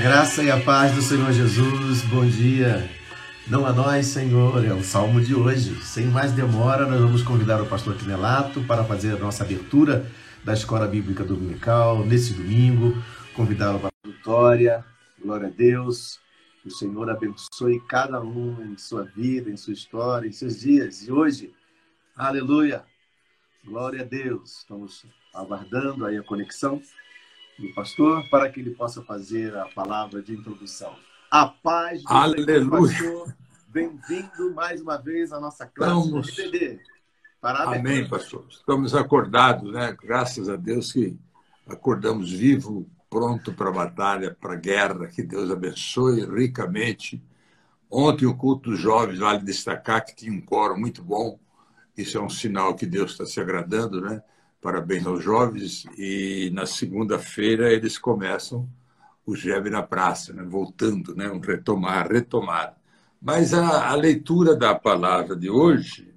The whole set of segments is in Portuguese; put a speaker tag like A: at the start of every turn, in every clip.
A: Graça e a paz do Senhor Jesus, bom dia. Não a nós, Senhor, é o salmo de hoje. Sem mais demora, nós vamos convidar o pastor Quinelato para fazer a nossa abertura da Escola Bíblica Dominical nesse domingo. Convidá-lo para a vitória. Glória a Deus. Que o Senhor abençoe cada um em sua vida, em sua história, em seus dias. E hoje, aleluia. Glória a Deus. Estamos aguardando aí a conexão do pastor para que ele possa fazer a palavra de introdução. A paz do
B: Aleluia. pastor.
A: Bem-vindo mais uma vez à nossa classe
B: Estamos...
A: de IPD.
B: Amém, pastor. Estamos acordados, né? Graças a Deus que acordamos vivo, pronto para a batalha, para a guerra. Que Deus abençoe ricamente. Ontem, o culto dos jovens, vale destacar que tinha um coro muito bom. Isso é um sinal que Deus está se agradando, né? Parabéns aos jovens. E na segunda-feira eles começam o Gebe na Praça, né? voltando, né? um retomar, retomar. Mas a, a, leitura da palavra de hoje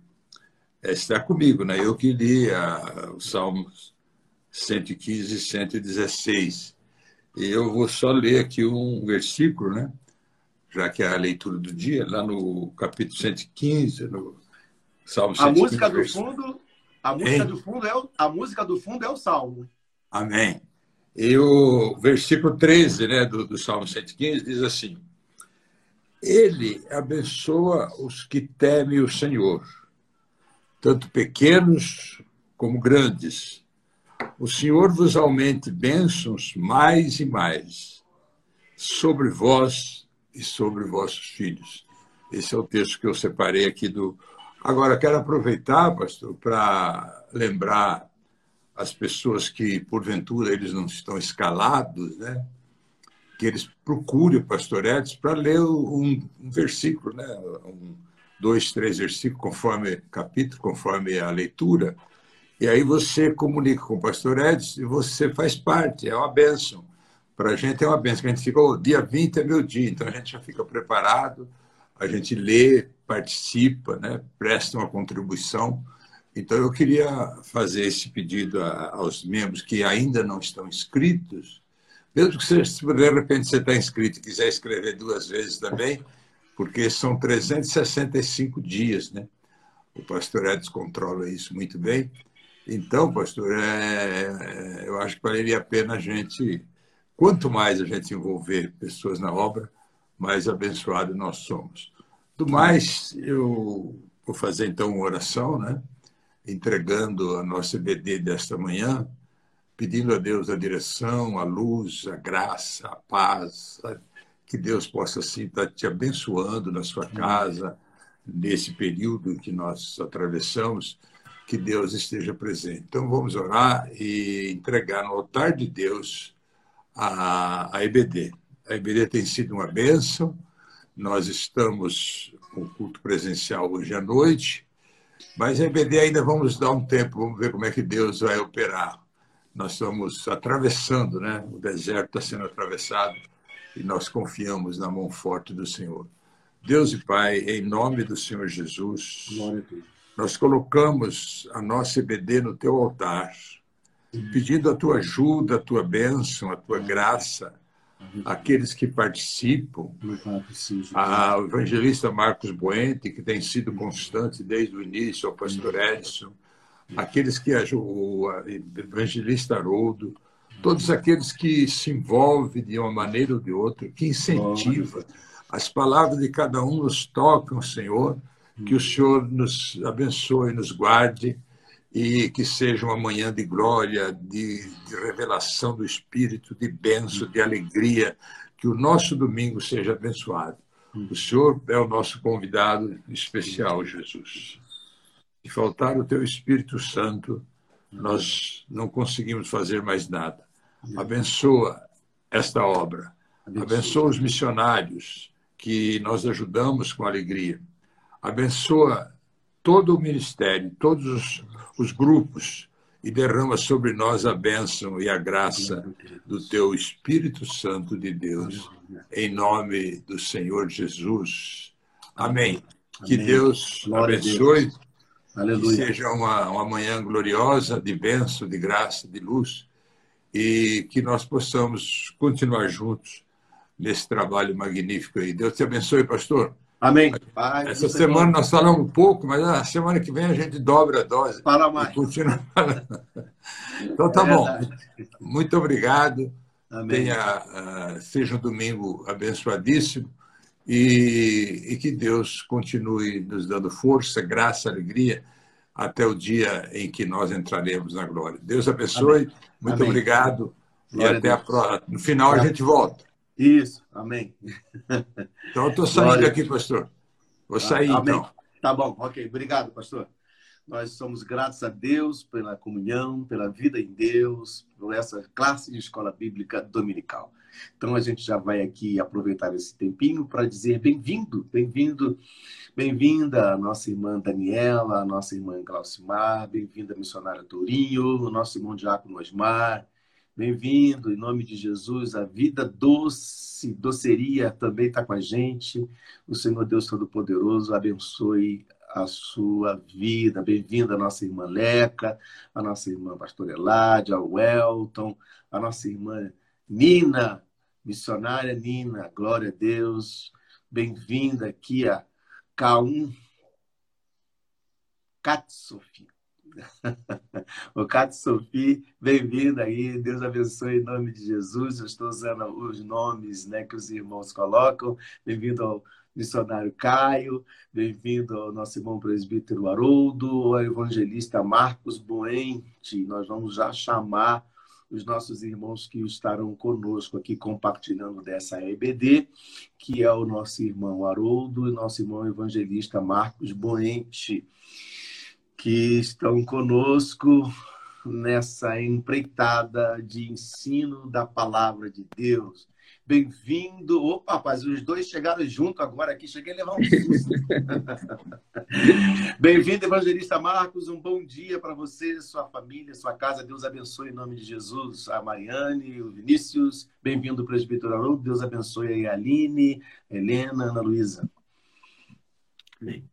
B: está comigo, né? eu que li a, os Salmos 115 e 116. E eu vou só ler aqui um versículo, né? já que é a leitura do dia, lá no capítulo 115, no Salmo 115.
A: A música do fundo a música, do fundo é o, a música do fundo é o Salmo.
B: Amém. E o versículo 13 né, do, do Salmo 115 diz assim: Ele abençoa os que temem o Senhor, tanto pequenos como grandes. O Senhor vos aumente bênçãos mais e mais sobre vós e sobre vossos filhos. Esse é o texto que eu separei aqui do Agora, quero aproveitar, pastor, para lembrar as pessoas que, porventura, eles não estão escalados, né? que eles procurem o pastor Edson para ler um, um, versículo, né? um, dois, três versículos, conforme capítulo, conforme a leitura, e aí você comunica com o pastor Edson e você faz parte, é uma bênção. Para a gente é uma bênção, a gente fica, oh, dia 20 é meu dia, então a gente já fica preparado, a gente lê, participa, né, presta uma contribuição. Então, eu queria fazer esse pedido aos membros que ainda não estão inscritos, mesmo que você, de repente você está inscrito e quiser escrever duas vezes também, porque são 365 dias, né? O pastor Edson controla isso muito bem. Então, pastor, é, eu acho que valeria a pena a gente, quanto mais a gente envolver pessoas na obra, mais abençoado nós somos. Do mais, eu vou fazer então uma oração, né? entregando a nossa EBD desta manhã, pedindo a Deus a direção, a luz, a graça, a paz, que Deus possa assim estar te abençoando na sua casa, nesse período que nós atravessamos, que Deus esteja presente. Então vamos orar e entregar no altar de Deus a, a EBD. A EBD tem sido uma bênção. Nós estamos com o culto presencial hoje à noite, mas a EBD ainda vamos dar um tempo, vamos ver como é que Deus vai operar. Nós estamos atravessando, né? O deserto está sendo atravessado e nós confiamos na mão forte do Senhor. Deus e Pai, em nome do Senhor Jesus, nós colocamos a nossa EBD no teu altar, pedindo a tua ajuda, a tua bênção, a tua graça, aqueles que participam, a evangelista Marcos Buente, que tem sido constante desde o início, ao pastor Edson, aqueles que o evangelista Haroldo, todos aqueles que se envolvem de uma maneira ou de outra, que incentiva. As palavras de cada um nos tocam, Senhor, que o Senhor nos abençoe, nos guarde e que seja uma manhã de glória, de, de revelação do Espírito, de bênção, de alegria, que o nosso domingo seja abençoado. O Senhor é o nosso convidado especial, Jesus. Se faltar o Teu Espírito Santo, nós não conseguimos fazer mais nada. Abençoa esta obra. Abençoa os missionários que nós ajudamos com alegria. Abençoa todo o ministério, todos os, os grupos e derrama sobre nós a bênção e a graça do teu Espírito Santo de Deus, em nome do Senhor Jesus. Amém. Que Deus abençoe. Aleluia. Que seja uma, uma manhã gloriosa de bênção, de graça, de luz e que nós possamos continuar juntos nesse trabalho magnífico aí. Deus te abençoe, pastor.
A: Amém.
B: Pai, Essa semana nós falamos um pouco, mas a semana que vem a gente dobra a dose.
A: Para mais.
B: Continua Então tá é bom. Muito obrigado. Amém. Tenha, uh, seja um domingo abençoadíssimo e, e que Deus continue nos dando força, graça, alegria até o dia em que nós entraremos na glória. Deus abençoe. Amém. Muito Amém. obrigado. Glória e até a, a próxima. No final a gente volta.
A: Isso, amém.
B: Então, eu estou saindo aqui, pastor. Vou sair, amém. então.
A: Tá bom, ok. Obrigado, pastor. Nós somos gratos a Deus pela comunhão, pela vida em Deus, por essa classe de escola bíblica dominical. Então, a gente já vai aqui aproveitar esse tempinho para dizer bem-vindo, bem-vindo, bem-vinda a nossa irmã Daniela, a nossa irmã Glaucimar, bem-vinda a missionária Tourinho, o nosso irmão Diácono Osmar, Bem-vindo, em nome de Jesus. A vida doce, doceria também está com a gente. O Senhor Deus Todo-Poderoso abençoe a sua vida. Bem-vinda a nossa irmã Leca, a nossa irmã Pastor Eládia, o Welton, a nossa irmã Nina, missionária Nina. Glória a Deus. Bem-vinda aqui a K1 Katsofi. o Cato Sophie, bem-vinda aí, Deus abençoe em nome de Jesus. Eu estou usando os nomes né, que os irmãos colocam. Bem-vindo ao missionário Caio, bem-vindo ao nosso irmão presbítero Haroldo, ao evangelista Marcos Boente. Nós vamos já chamar os nossos irmãos que estarão conosco aqui compartilhando dessa EBD, que é o nosso irmão Haroldo e nosso irmão evangelista Marcos Boente que estão conosco nessa empreitada de ensino da palavra de Deus. Bem-vindo. Opa, rapaz, os dois chegaram junto agora aqui. Cheguei a levar um susto. Bem-vindo, evangelista Marcos. Um bom dia para você, sua família, sua casa. Deus abençoe em nome de Jesus. A Mariane, o Vinícius. Bem-vindo, presbítero Haroldo. Deus abençoe a Aline, a Helena, a Ana Luísa.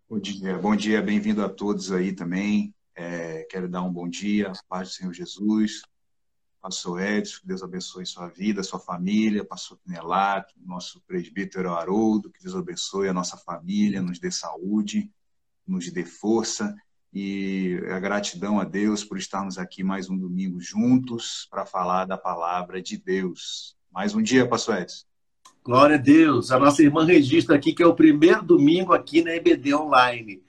C: Bom dia, bom dia, bem-vindo a todos aí também. É, quero dar um bom dia, paz do Senhor Jesus, pastor Edson, que Deus abençoe sua vida, sua família, pastor Pinelato, nosso presbítero Haroldo, que Deus abençoe a nossa família, nos dê saúde, nos dê força e a gratidão a Deus por estarmos aqui mais um domingo juntos para falar da palavra de Deus. Mais um dia, pastor Edson.
A: Glória a Deus. A nossa irmã registra aqui que é o primeiro domingo aqui na EBD Online.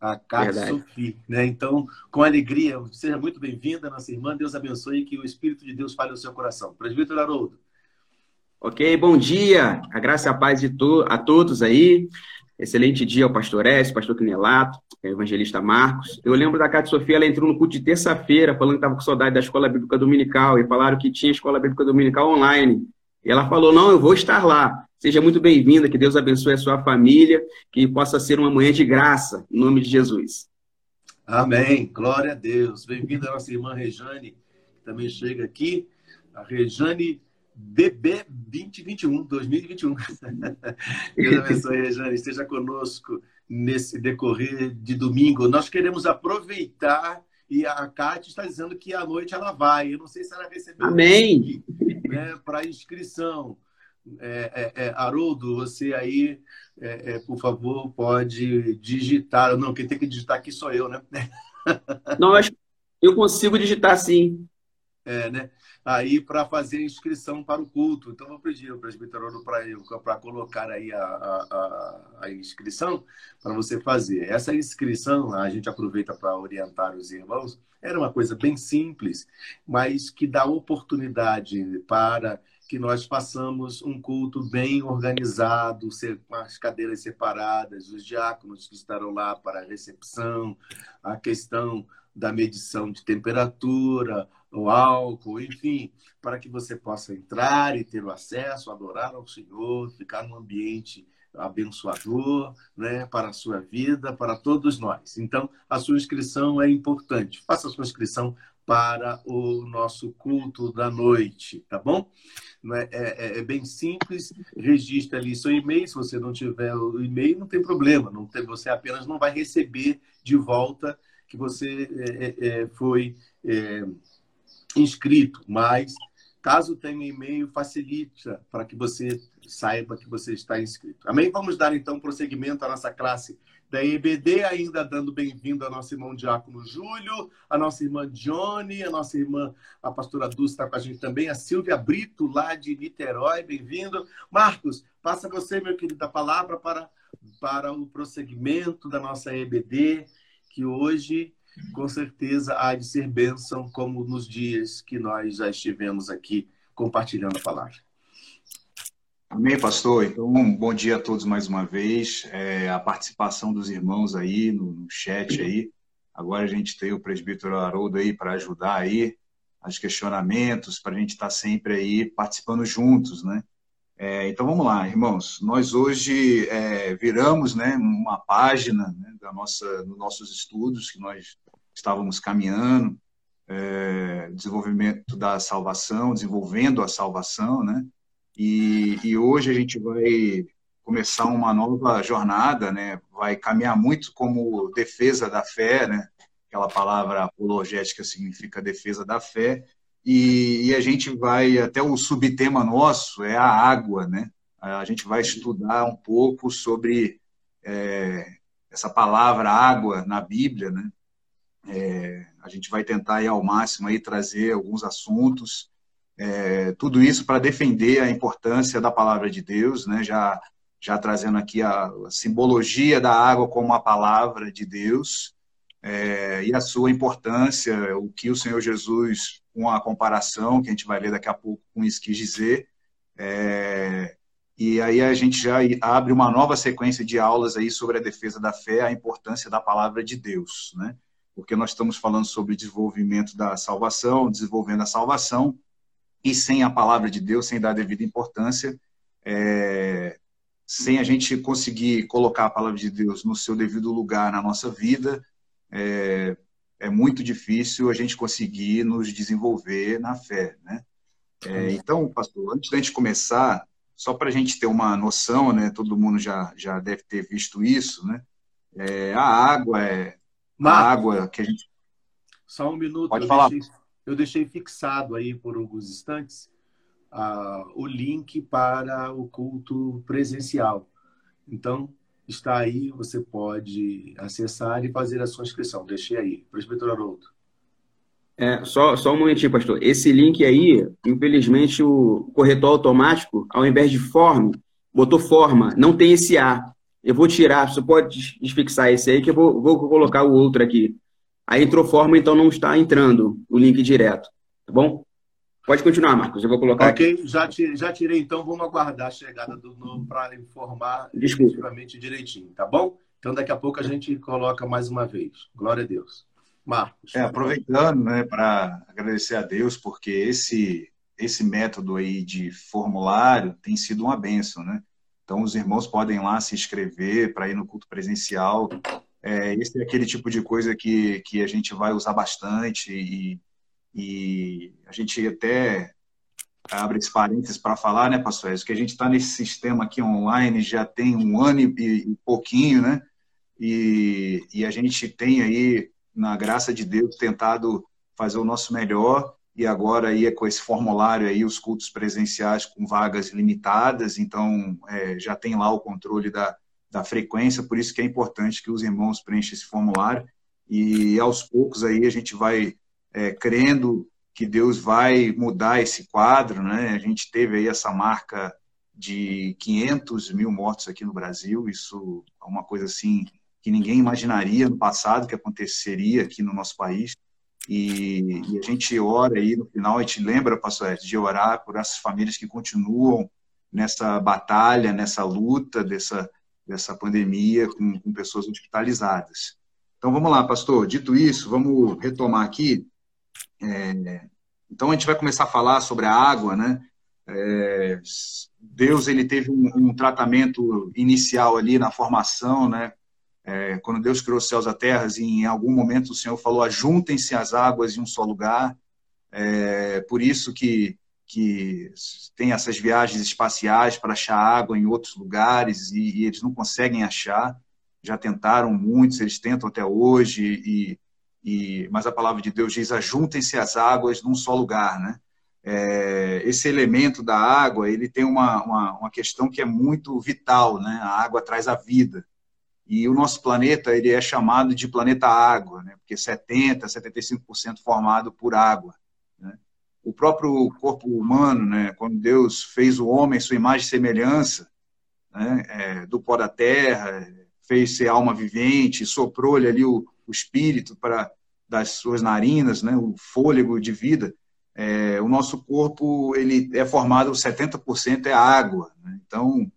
A: A Cátia Sofia. Né? Então, com alegria, seja muito bem-vinda, nossa irmã. Deus abençoe e que o Espírito de Deus fale no seu coração. Presbítero Haroldo.
D: Ok, bom dia. A graça e a paz de to a todos aí. Excelente dia ao pastor S, pastor Quinelato, evangelista Marcos. Eu lembro da Cátia Sofia, ela entrou no culto de terça-feira, falando que estava com saudade da escola bíblica dominical, e falaram que tinha escola bíblica dominical online. E ela falou: Não, eu vou estar lá. Seja muito bem-vinda, que Deus abençoe a sua família, que possa ser uma manhã de graça, em nome de Jesus.
A: Amém. Glória a Deus. Bem-vinda a nossa irmã Rejane, que também chega aqui. A Rejane BB 2021, 2021. Deus abençoe, Rejane. Esteja conosco nesse decorrer de domingo. Nós queremos aproveitar e a Cátia está dizendo que à noite ela vai. Eu não sei se ela recebeu
D: Amém.
A: Né, para inscrição. É, é, é, Haroldo, você aí, é, é, por favor, pode digitar. Não, quem tem que digitar aqui sou eu, né?
D: Não, acho eu consigo digitar sim.
A: É, né? Aí para fazer a inscrição para o culto. Então, vou pedir ao presbítero para colocar aí a, a, a inscrição para você fazer. Essa inscrição, a gente aproveita para orientar os irmãos, era uma coisa bem simples, mas que dá oportunidade para que nós façamos um culto bem organizado, com as cadeiras separadas, os diáconos que estarão lá para a recepção, a questão da medição de temperatura, o álcool, enfim, para que você possa entrar e ter o acesso, adorar ao Senhor, ficar num ambiente abençoador, né, para a sua vida, para todos nós. Então, a sua inscrição é importante. Faça a sua inscrição para o nosso culto da noite, tá bom? É, é, é, bem simples, registre ali seu e-mail. Se você não tiver o e-mail, não tem problema. Não tem, você apenas não vai receber de volta que você é, é, é foi inscrito. Mas, caso tenha e-mail, facilita para que você saiba que você está inscrito. Amém? Vamos dar então prosseguimento à nossa classe da EBD, ainda dando bem-vindo ao nosso irmão Diácono Júlio, a nossa irmã Johnny, a nossa irmã, a pastora Dulce está com a gente também, a Silvia Brito, lá de Niterói, bem-vindo. Marcos, passa você, meu querido, a palavra para, para o prosseguimento da nossa EBD, que hoje, com certeza, há de ser bênção, como nos dias que nós já estivemos aqui compartilhando a palavra.
C: Amém, pastor. Então, bom dia a todos mais uma vez. É, a participação dos irmãos aí no, no, chat aí. Agora a gente tem o presbítero Haroldo aí para ajudar aí os questionamentos, para a gente estar tá sempre aí participando juntos, né? É, então vamos lá, irmãos. Nós hoje é, viramos, né, uma página né, da nossa, nos nossos estudos que nós estávamos caminhando, é, desenvolvimento da salvação, desenvolvendo a salvação, né? E, e hoje a gente vai começar uma nova jornada, né? Vai caminhar muito como defesa da fé, né? Aquela palavra apologética significa defesa da fé. E, e a gente vai até o subtema nosso é a água, né? A gente vai estudar um pouco sobre é, essa palavra água na Bíblia, né? É, a gente vai tentar aí ao máximo aí trazer alguns assuntos é, tudo isso para defender a importância da palavra de Deus, né? já, já trazendo aqui a, a simbologia da água como a palavra de Deus é, e a sua importância, o que o Senhor Jesus, com a comparação que a gente vai ler daqui a pouco, com isso quis dizer. É, e aí a gente já abre uma nova sequência de aulas aí sobre a defesa da fé, a importância da palavra de Deus, né? Porque nós estamos falando sobre desenvolvimento da salvação, desenvolvendo a salvação, e sem a palavra de Deus, sem dar a devida importância, é, sem a gente conseguir colocar a palavra de Deus no seu devido lugar na nossa vida, é, é muito difícil a gente conseguir nos desenvolver na fé, né? É, então, pastor, antes da gente começar, só para a gente ter uma noção, né? Todo mundo já, já deve ter visto isso, né? É, a água é a água que a gente.
A: Só um minuto.
C: Pode falar.
A: Deixei, eu deixei fixado aí por alguns instantes uh, o link para o culto presencial. Então, está aí, você pode acessar e fazer a sua inscrição. Deixei aí. Presbítero Haroldo.
D: É, só, só um momentinho, pastor. Esse link aí, infelizmente, o corretor automático, ao invés de forma, botou forma, não tem esse A. Eu vou tirar, você pode desfixar esse aí, que eu vou, vou colocar o outro aqui. Aí entrou forma, então não está entrando o link direto, tá bom? Pode continuar, Marcos, eu vou colocar
A: Ok, aqui. Já, já tirei, então vamos aguardar a chegada do novo para informar efetivamente direitinho, tá bom? Então daqui a pouco a gente coloca mais uma vez. Glória a Deus. Marcos.
C: É, aproveitando, né, para agradecer a Deus, porque esse, esse método aí de formulário tem sido uma benção, né? Então, os irmãos podem lá se inscrever para ir no culto presencial. É, esse é aquele tipo de coisa que, que a gente vai usar bastante e, e a gente até abre esse parênteses para falar, né, pastor que a gente está nesse sistema aqui online já tem um ano e, e pouquinho, né? E, e a gente tem aí na graça de Deus, tentado fazer o nosso melhor e agora aí é com esse formulário aí os cultos presenciais com vagas limitadas, então é, já tem lá o controle da, da frequência, por isso que é importante que os irmãos preenchem esse formulário e aos poucos aí a gente vai é, crendo que Deus vai mudar esse quadro, né? A gente teve aí essa marca de 500 mil mortos aqui no Brasil, isso é uma coisa assim que ninguém imaginaria no passado que aconteceria aqui no nosso país. E, e, a gente ora aí no final, a gente lembra, pastor Ed, de orar por essas famílias que continuam nessa batalha, nessa luta dessa, dessa pandemia com, com pessoas hospitalizadas. Então vamos lá, pastor. Dito isso, vamos retomar aqui. É, então a gente vai começar a falar sobre a água, né? É, Deus ele teve um, um, tratamento inicial ali na formação, né? É, quando Deus criou os céus e a terra, e em algum momento o Senhor falou: ajuntem-se as águas em um só lugar. É, por isso que, que tem essas viagens espaciais para achar água em outros lugares e, e, eles não conseguem achar. Já tentaram muitos, eles tentam até hoje, e, e mas a palavra de Deus diz: ajuntem-se as águas num só lugar, né? É, esse elemento da água ele tem uma, uma, uma questão que é muito vital, né? A água traz a vida. E o nosso planeta ele é chamado de planeta água, né? porque 70%, 75% formado por água. Né? O próprio corpo humano, né? quando Deus fez o homem, sua imagem e semelhança, né? é, do pó da terra, fez ser alma vivente, soprou-lhe ali o, o espírito para das suas narinas, né? o fôlego de vida. É, o nosso corpo ele é formado 70% é água. Né? Então,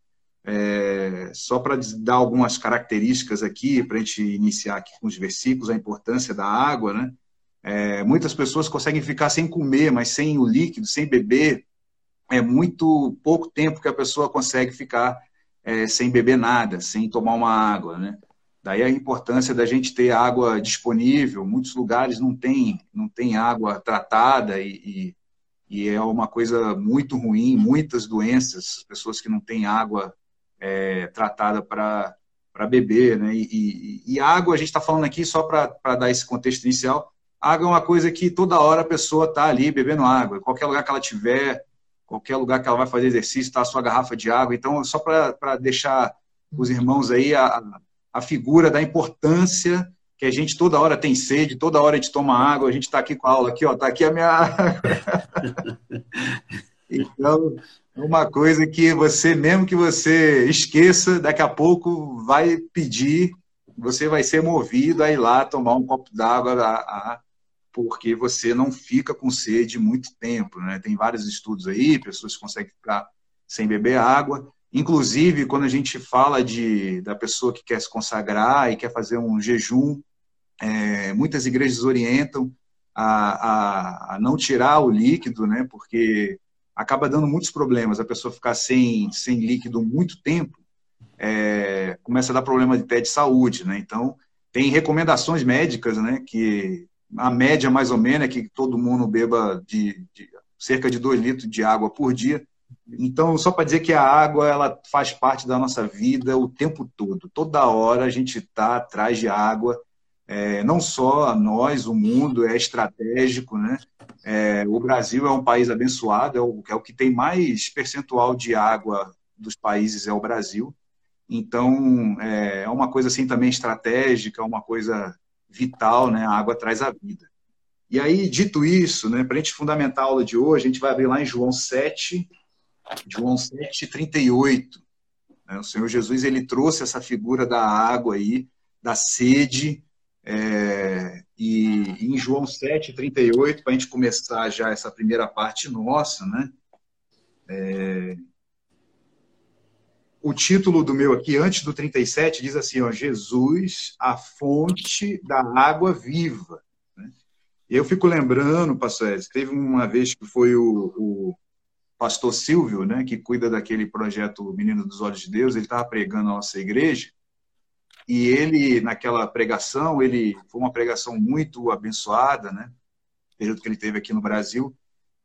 C: é, só para dar algumas características aqui, para a gente iniciar aqui com os versículos, a importância da água, né? É, muitas pessoas conseguem ficar sem comer, mas sem o líquido, sem beber, é muito pouco tempo que a pessoa consegue ficar é, sem beber nada, sem tomar uma água, né? Daí a importância da gente ter água disponível. Muitos lugares não tem, não tem água tratada e, e, e é uma coisa muito ruim. Muitas doenças, pessoas que não têm água é, tratada para beber, né? E, e, e, água, a gente está falando aqui só para dar esse contexto inicial. Água é uma coisa que toda hora a pessoa está ali bebendo água, qualquer lugar que ela tiver, qualquer lugar que ela vai fazer exercício, está a sua garrafa de água. Então, só para deixar os irmãos aí a, a figura da importância que a gente toda hora tem sede, toda hora a gente toma água, a gente está aqui com a aula aqui, ó, está aqui a minha água. então, uma coisa que você, mesmo que você esqueça, daqui a pouco vai pedir, você vai ser movido a ir lá tomar um copo d'água, porque você não fica com sede muito tempo. Né? Tem vários estudos aí, pessoas conseguem ficar sem beber água. Inclusive, quando a gente fala de, da pessoa que quer se consagrar e quer fazer um jejum, é, muitas igrejas orientam a, a, a, não tirar o líquido, né? porque acaba dando muitos problemas. A pessoa ficar sem, sem líquido muito tempo, é, começa a dar problema de, até de saúde, né? Então, tem recomendações médicas, né? Que a média, mais ou menos, é que todo mundo beba de, de cerca de 2 litros de água por dia. Então, só para dizer que a água ela faz parte da nossa vida o tempo todo. Toda hora a gente está atrás de água é, não só nós, o mundo é estratégico, né? É, o Brasil é um país abençoado, é o, é o que tem mais percentual de água dos países é o Brasil. Então é, é uma coisa assim também estratégica, uma coisa vital, né? A água traz a vida. E aí, dito isso, né, para a gente fundamentar a aula de hoje, a gente vai abrir lá em João 7, João 7, 38. Né? O Senhor Jesus ele trouxe essa figura da água aí, da sede, É, e em João 7, 38, para a gente começar já essa primeira parte nossa, né? É, o título do meu aqui, antes do 37, diz assim: ó, Jesus, a fonte da água viva. Né? Eu fico lembrando, pastor Edson, teve uma vez que foi o, o, pastor Silvio, né, que cuida daquele projeto Menino dos Olhos de Deus, ele estava pregando na nossa igreja, e ele, naquela pregação, ele foi uma pregação muito abençoada, né? Período que ele teve aqui no Brasil.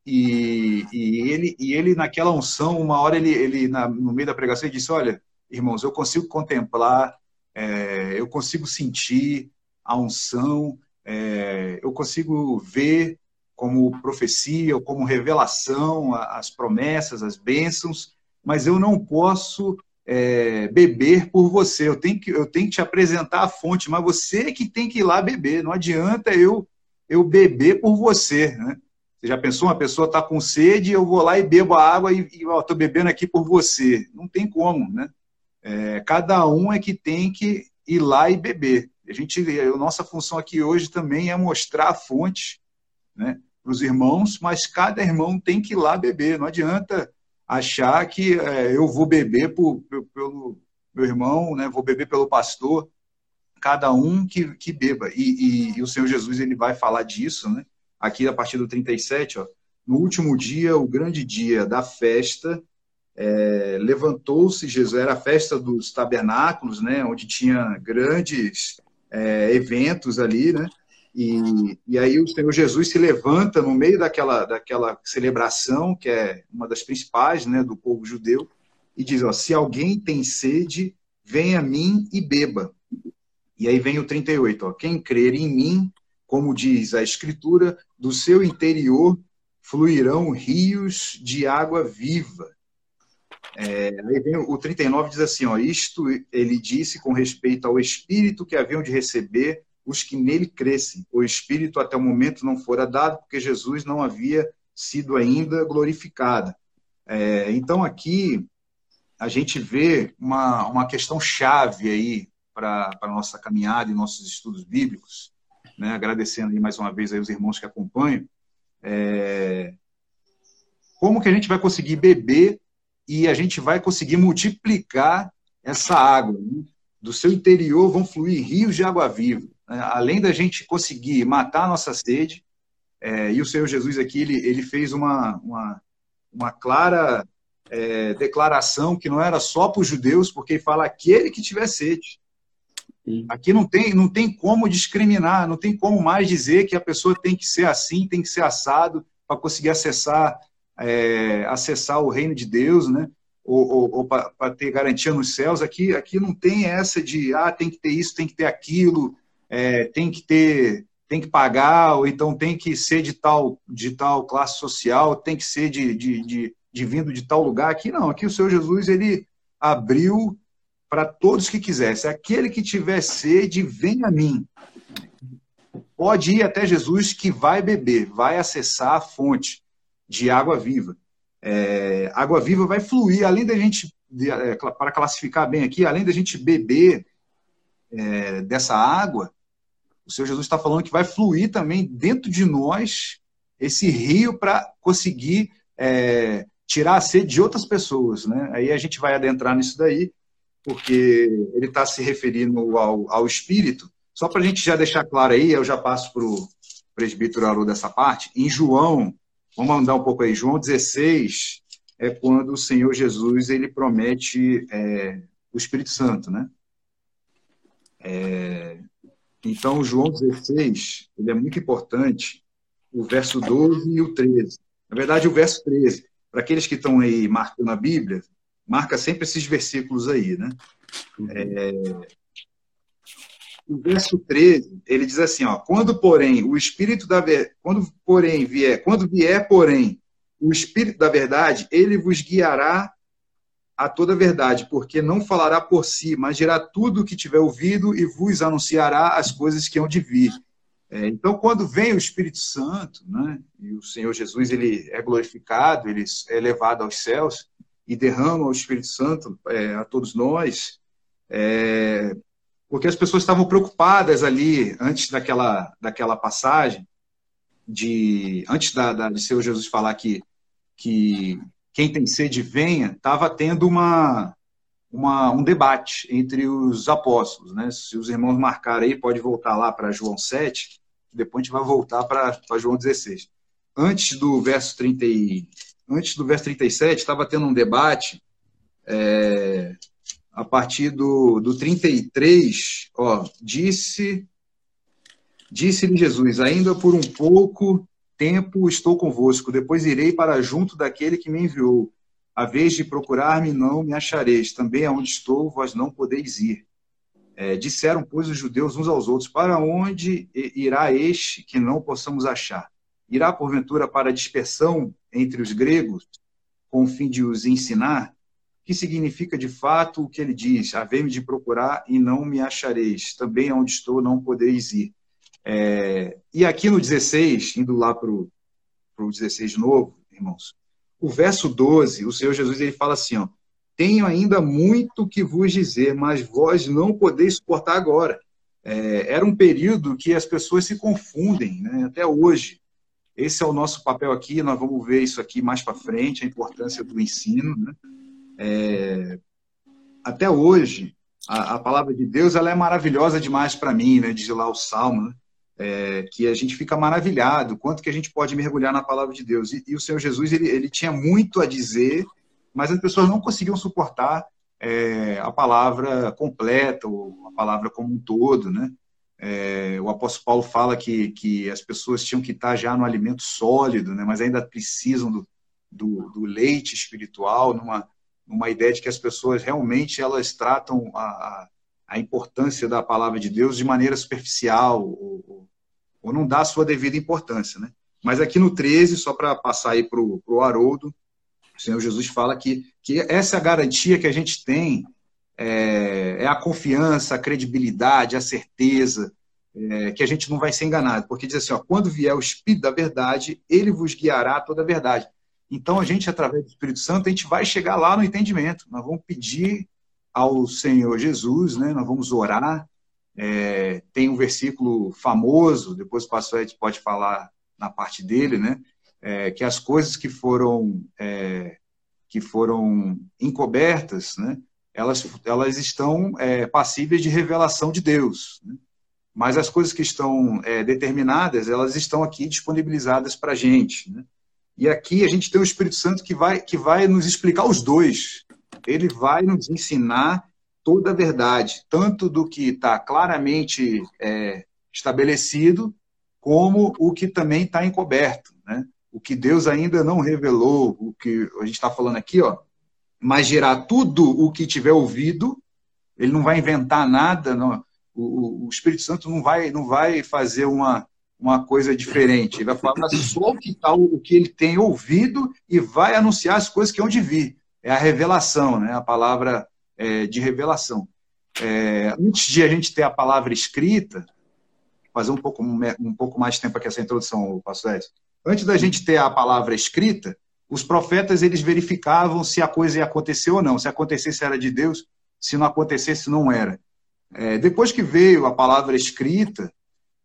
C: E, e ele, e ele naquela unção, uma hora ele, ele na, no meio da pregação, ele disse: Olha, irmãos, eu consigo contemplar, é, eu consigo sentir a unção, é, eu consigo ver como profecia ou como revelação as promessas, as bênçãos, mas eu não posso é, beber por você. Eu tenho, que, eu tenho que te apresentar a fonte, mas você é que tem que ir lá beber. Não adianta eu eu beber por você. Né? Você já pensou? Uma pessoa está com sede, eu vou lá e bebo a água e estou bebendo aqui por você. Não tem como, né? É, cada um é que tem que ir lá e beber. A gente, a nossa função aqui hoje também é mostrar a fonte, né, para os irmãos, mas cada irmão tem que ir lá beber. Não adianta achar que é, eu vou beber por, pelo meu irmão, né, vou beber pelo pastor, cada um que, que beba. E, e, e, o Senhor Jesus ele vai falar disso, né? aqui a partir do 37, ó, no último dia, o grande dia da festa, é, levantou-se Jesus, era a festa dos tabernáculos, né, onde tinha grandes é, eventos ali, né, e, e aí o Senhor Jesus se levanta no meio daquela, daquela celebração, que é uma das principais né, do povo judeu, e diz: ó, Se alguém tem sede, venha a mim e beba. E aí vem o 38, ó, quem crer em mim, como diz a Escritura, do seu interior fluirão rios de água viva. É, aí vem o 39 diz assim, ó, isto ele disse com respeito ao Espírito que haviam de receber os que nele crescem. O Espírito até o momento não fora dado, porque Jesus não havia sido ainda glorificado. É, então, aqui, a gente vê uma, uma questão chave aí para a nossa caminhada e nossos estudos bíblicos, né? agradecendo aí mais uma vez aí os irmãos que acompanham. É, como que a gente vai conseguir beber e a gente vai conseguir multiplicar essa água? Né? Do seu interior vão fluir rios de água viva. Além da gente conseguir matar a nossa sede, é, e o Senhor Jesus aqui, ele, ele fez uma, uma, uma clara é, declaração que não era só para os judeus, porque ele fala aquele que tiver sede. Aqui não tem, não tem como discriminar, não tem como mais dizer que a pessoa tem que ser assim, tem que ser assado para conseguir acessar, é, acessar o reino de Deus, né? Ou, ou, ou para ter garantia nos céus. Aqui, aqui não tem essa de ah, tem que ter isso, tem que ter aquilo, é, tem que ter, tem que pagar, ou então tem que ser de tal, de tal classe social, tem que ser de, de, de, de vindo de tal lugar. Aqui não, aqui o Senhor Jesus ele abriu para todos que quisessem. Aquele que tiver sede, vem a mim. Pode ir até Jesus que vai beber, vai acessar a fonte de água viva. É, água viva vai fluir, além da gente, é, para classificar bem aqui, além da gente beber é, dessa água, o Senhor Jesus está falando que vai fluir também dentro de nós esse rio para conseguir é, tirar a sede de outras pessoas. Né? Aí a gente vai adentrar nisso daí, porque ele está se referindo ao, ao Espírito. Só para a gente já deixar claro aí, eu já passo para o presbítero Aru dessa parte. Em João, vamos andar um pouco aí, João 16 é quando o Senhor Jesus ele promete é, o Espírito Santo, né? É, então, João 16, ele é muito importante, o verso 12 e o 13. Na verdade, o verso 13. Para aqueles que estão aí marcando a Bíblia, marca sempre esses versículos aí, né? É, o verso 13, ele diz assim, ó, quando porém o espírito da quando porém vier, quando vier porém o espírito da verdade, ele vos guiará a toda a verdade, porque não falará por si, mas dirá tudo o que tiver ouvido e vos anunciará as coisas que hão de vir. É, então, quando vem o Espírito Santo, né, e o Senhor Jesus ele é glorificado, ele é levado aos céus e derrama o Espírito Santo é, a todos nós, é, porque as pessoas estavam preocupadas ali, antes daquela, daquela passagem, de antes da, da, de Senhor Jesus falar que, que quem tem sede venha, estava tendo uma, uma, um debate entre os apóstolos. Né? Se os irmãos marcarem aí, pode voltar lá para João 7, depois a gente vai voltar para João 16. Antes do verso 30 e, antes do verso 37, estava tendo um debate é, a partir do, do 33, ó, disse disse-lhe Jesus: Ainda por um pouco tempo estou convosco, depois irei para junto daquele que me enviou. A vez de procurar-me, não me achareis. Também aonde estou, vós não podeis ir. É, disseram, pois, os judeus uns aos outros: Para onde irá este que não possamos achar? Irá, porventura, para a dispersão entre os gregos, com o fim de os ensinar? que significa de fato o que ele diz: Havei-me de procurar e não me achareis. Também aonde estou, não podeis ir. É, e aqui no 16, indo lá para o 16 de novo, irmãos, o verso 12, o Senhor Jesus ele fala assim: ó, Tenho ainda muito que vos dizer, mas vós não podeis suportar agora. É, era um período que as pessoas se confundem, né, até hoje. Esse é o nosso papel aqui, nós vamos ver isso aqui mais para frente, a importância do ensino. Né? É, até hoje, a, a, palavra de Deus ela é maravilhosa demais para mim, né? diz lá o Salmo, né? É, que a gente fica maravilhado, quanto que a gente pode mergulhar na palavra de Deus. E, e o Senhor Jesus, ele, ele, tinha muito a dizer, mas as pessoas não conseguiam suportar é, a palavra completa, ou a palavra como um todo, né? É, o apóstolo Paulo fala que, que as pessoas tinham que estar já no alimento sólido, né? mas ainda precisam do, do, do leite espiritual, numa, numa ideia de que as pessoas realmente elas tratam a, a importância da palavra de Deus de maneira superficial ou, ou não dá a sua devida importância, né? Mas aqui no 13, só para passar aí para o Haroldo, o Senhor Jesus fala que, que essa garantia que a gente tem é, é a confiança, a credibilidade, a certeza, é, que a gente não vai ser enganado, porque diz assim, ó, quando vier o Espírito da verdade, ele vos guiará a toda a verdade. Então, a gente, através do Espírito Santo, a gente vai chegar lá no entendimento. Nós vamos pedir ao Senhor Jesus, né? nós vamos orar. É, tem um versículo famoso, depois o pastor Ed pode falar na parte dele, né? É, que as coisas que foram, é, que foram encobertas, né? elas, elas estão é, passíveis de revelação de Deus. Né? Mas as coisas que estão é, determinadas, elas estão aqui disponibilizadas para a gente. Né? E aqui a gente tem o Espírito Santo que vai, que vai nos explicar os dois. Ele vai nos ensinar toda a verdade, tanto do que está claramente é, estabelecido, como o que também está encoberto. Né? O que Deus ainda não revelou, o que a gente está falando aqui, ó, mas dirá tudo o que tiver ouvido, ele não vai inventar nada, não. O, o Espírito Santo não vai, não vai fazer uma, uma coisa diferente. Ele vai falar só o que, tá, o que ele tem ouvido e vai anunciar as coisas que hão de vir. É a revelação, né? a palavra é, de revelação. É, antes de a gente ter a palavra escrita, fazer um pouco, um pouco mais de tempo aqui essa introdução, pastor Edson. Antes da gente ter a palavra escrita, os profetas eles verificavam se a coisa ia acontecer ou não. Se acontecesse era de Deus, se não acontecesse não era. É, depois que veio a palavra escrita,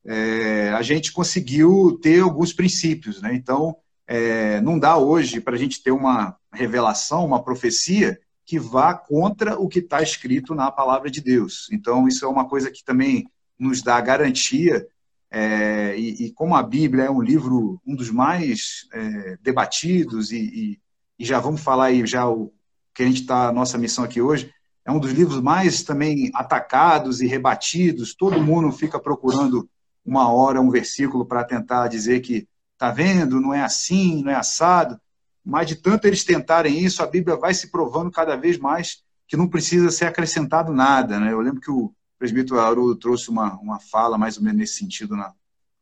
C: é, a gente conseguiu ter alguns princípios. Né? Então, é, não dá hoje para a gente ter uma revelação, uma profecia que vá contra o que está escrito na palavra de Deus. Então, isso é uma coisa que também nos dá garantia. É, e, e, como a Bíblia é um livro, um dos mais é, debatidos, e, e, e, já vamos falar aí, já o que a gente está, nossa missão aqui hoje, é um dos livros mais também atacados e rebatidos, todo mundo fica procurando uma hora um versículo para tentar dizer que tá vendo, não é assim, não é assado. Mas de tanto eles tentarem isso, a Bíblia vai se provando cada vez mais que não precisa ser acrescentado nada. Né? Eu lembro que o presbítero Haroldo trouxe uma, uma fala mais ou menos nesse sentido na,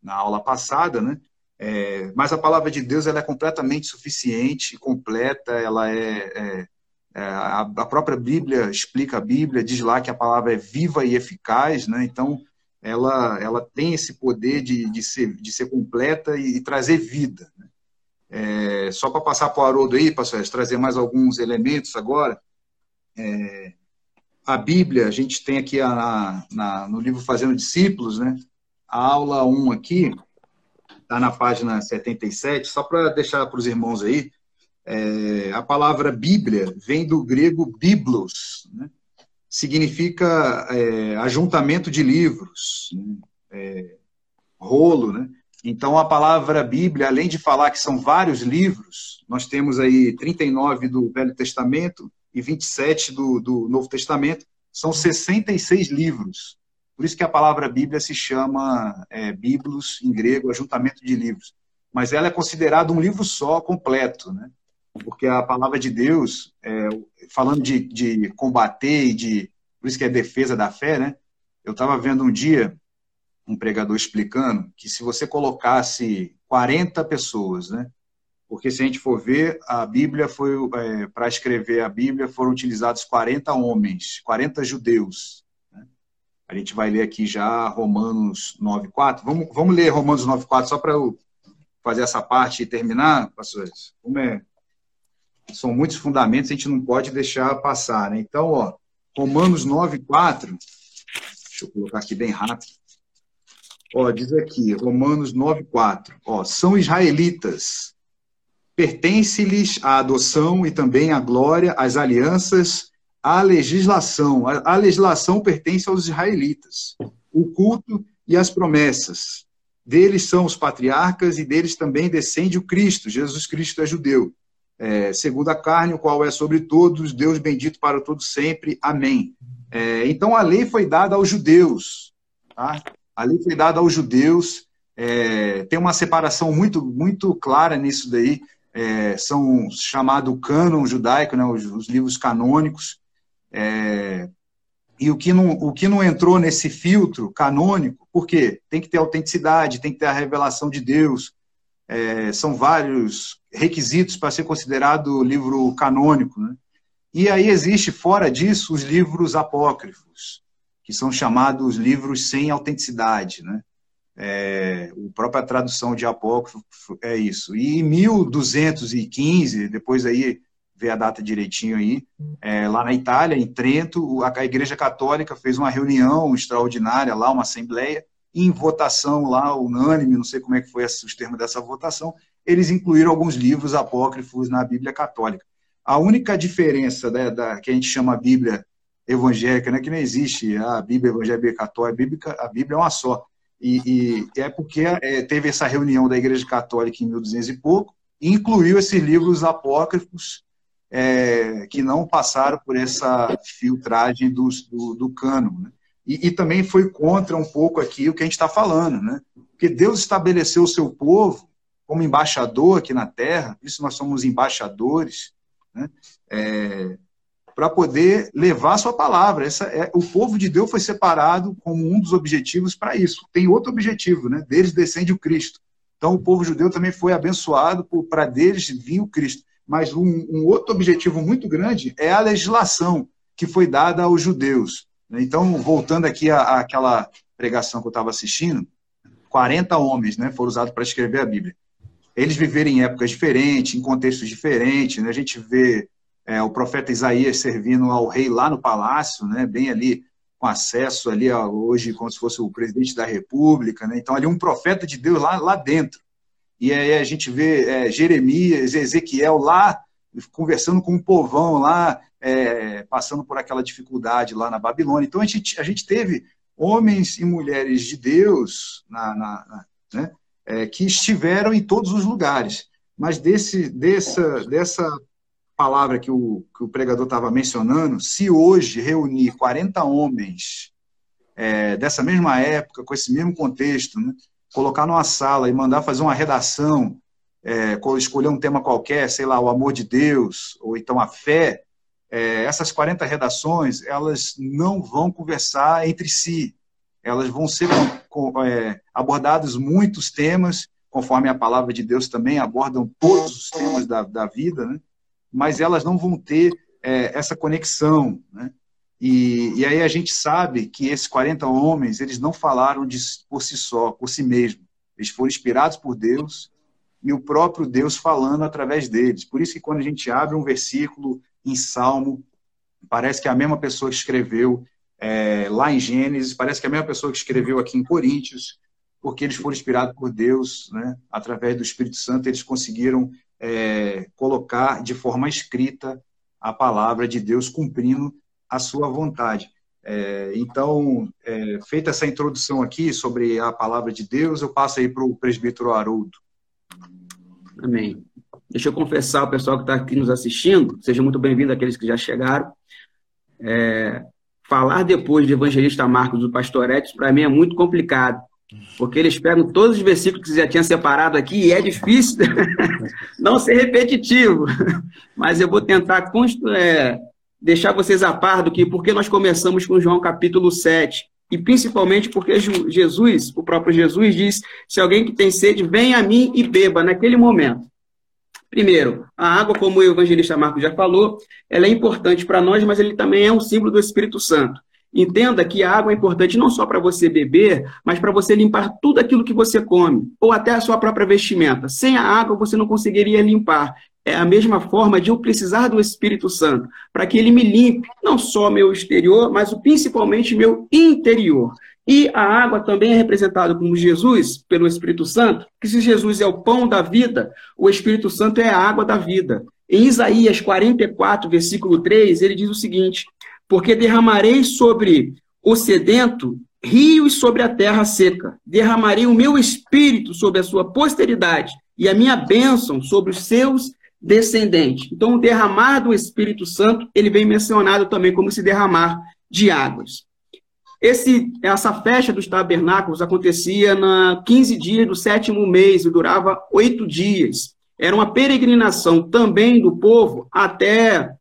C: na aula passada, né? É, mas a palavra de Deus ela é completamente suficiente, completa, ela é, é, é a, a, própria Bíblia explica a Bíblia, diz lá que a palavra é viva e eficaz, né? Então ela, ela tem esse poder de, de, ser, de ser completa e, e trazer vida. Né? É, só para passar para o Haroldo aí, pastor, trazer mais alguns elementos agora. É, a Bíblia, a gente tem aqui a, na, no livro Fazendo Discípulos, né? A aula 1 aqui, está na página 77, só para deixar para os irmãos aí, é, a palavra Bíblia vem do grego biblos, né? significa é, ajuntamento de livros, né? é, rolo, né? Então, a palavra Bíblia, além de falar que são vários livros, nós temos aí 39 do Velho Testamento e 27 do, do Novo Testamento, são 66 livros. Por isso que a palavra Bíblia se chama é, em grego, ajuntamento de livros. Mas ela é considerada um livro só, completo, né? Porque a palavra de Deus, é, falando de, de combater e de... Por isso que é defesa da fé, né? Eu estava vendo um dia um pregador explicando que se você colocasse 40 pessoas, né? Porque se a gente for ver, a Bíblia foi, é, para escrever a Bíblia, foram utilizados 40 homens, 40 judeus. Né? A gente vai ler aqui já Romanos 9,4. Vamos, vamos ler Romanos 9,4 só para eu fazer essa parte e terminar, pastores? Como é, são muitos fundamentos, a gente não pode deixar passar. Né? Então, ó, Romanos 9,4. Deixa eu colocar aqui bem rápido. Ó, diz aqui, Romanos 9,4. Ó, são israelitas. Pertence-lhes a adoção e também a glória, as alianças, a legislação. A, a legislação pertence aos israelitas. O culto e as promessas. Deles são os patriarcas e deles também descende o Cristo. Jesus Cristo é judeu. É, segundo a carne, o qual é sobre todos, Deus bendito para todos sempre. Amém. É, então a lei foi dada aos judeus. Tá? A lei foi dada aos judeus, é, tem uma separação muito, muito clara nisso daí, é, são chamado cânon judaico, né, os, os livros canônicos, é, e o que, não, o que não entrou nesse filtro canônico, por quê? Tem que ter autenticidade, tem que ter a revelação de Deus, é, são vários requisitos para ser considerado livro canônico, né? E aí existe, fora disso, os livros apócrifos que são chamados livros sem autenticidade, né? É, a própria tradução de Apócrifo é isso. E em 1215, depois aí ver a data direitinho aí, é, lá na Itália, em Trento, a, Igreja Católica fez uma reunião extraordinária lá, uma assembleia, em votação lá, unânime, não sei como é que foi os termos dessa votação, eles incluíram alguns livros apócrifos na Bíblia Católica. A única diferença né, da, que a gente chama Bíblia evangélica, né, que não existe a Bíblia evangélica católica, a Bíblia, a Bíblia é uma só. E, e é porque é, teve essa reunião da Igreja Católica em 1200 e pouco, e incluiu esses livros apócrifos é, que não passaram por essa filtragem do, do, do cano. Né? E, e, também foi contra um pouco aqui o que a gente está falando, né? porque Deus estabeleceu o seu povo como embaixador aqui na Terra, por isso nós somos embaixadores, né? É, para poder levar a sua palavra. Essa é, o povo de Deus foi separado como um dos objetivos para isso. Tem outro objetivo, né? Deles descende o Cristo. Então o povo judeu também foi abençoado para deles vir o Cristo. Mas um, um, outro objetivo muito grande é a legislação que foi dada aos judeus. Então, voltando aqui à, àquela pregação que eu estava assistindo, 40 homens né, foram usados para escrever a Bíblia. Eles viveram em épocas diferentes, em contextos diferentes. Né? A gente vê é, o profeta Isaías servindo ao rei lá no palácio, né, bem ali com acesso ali a, hoje como se fosse o presidente da República, né? Então ali um profeta de Deus lá lá dentro. E aí a gente vê é, Jeremias, Ezequiel lá conversando com um povão lá, é, passando por aquela dificuldade lá na Babilônia. Então a gente, a gente teve homens e mulheres de Deus na, na, na né, é, que estiveram em todos os lugares. Mas desse, dessa, dessa palavra que o, que o pregador estava mencionando, se hoje reunir 40 homens é, dessa mesma época, com esse mesmo contexto, né, colocar numa sala e mandar fazer uma redação, é, escolher um tema qualquer, sei lá, o amor de Deus, ou então a fé, é, essas 40 redações, elas não vão conversar entre si. Elas vão ser é, abordados muitos temas, conforme a palavra de Deus também abordam todos os temas da, da vida, né? Mas elas não vão ter é, essa conexão, né? E, e, aí a gente sabe que esses 40 homens, eles não falaram de, por si só, por si mesmos. Eles foram inspirados por Deus e o próprio Deus falando através deles. Por isso que quando a gente abre um versículo em Salmo, parece que é a mesma pessoa que escreveu é, lá em Gênesis, parece que é a mesma pessoa que escreveu aqui em Coríntios, porque eles foram inspirados por Deus, né? através do Espírito Santo, eles conseguiram é, colocar de forma escrita a palavra de Deus cumprindo a sua vontade. É, então, é, feita essa introdução aqui sobre a palavra de Deus, eu passo aí para o presbítero Haroldo.
D: Amém. Deixa eu confessar ao pessoal que está aqui nos assistindo, seja muito bem-vindo aqueles que já chegaram. É, falar depois de evangelista Marcos do pastor Edson, para mim é muito complicado, porque eles pegam todos os versículos que já tinha separado aqui e é difícil não ser repetitivo, mas eu vou tentar é, deixar vocês a par do que, porque nós começamos com João capítulo 7, e principalmente porque Jesus, o próprio Jesus diz, se alguém que tem sede, venha a mim e beba naquele momento. Primeiro, a água, como o evangelista Marcos já falou, ela é importante para nós, mas ele também é um símbolo do Espírito Santo. Entenda que a água é importante não só para você beber, mas para você limpar tudo aquilo que você come, ou até a sua própria vestimenta. Sem a água você não conseguiria limpar. É a mesma forma de eu precisar do Espírito Santo, para que ele me limpe, não só meu exterior, mas principalmente meu interior. E a água também é representada como Jesus, pelo Espírito Santo, que se Jesus é o pão da vida, o Espírito Santo é a água da vida. Em Isaías 44, versículo 3, ele diz o seguinte: Porque derramarei sobre o sedento rios sobre a terra seca, derramarei o meu espírito sobre a sua posteridade e a minha bênção sobre os seus descendentes. Então, o derramar do Espírito Santo, ele vem mencionado também como se derramar de águas. Esse, essa festa dos tabernáculos acontecia na 15 dias do sétimo mês e durava oito dias. Era uma peregrinação também do povo até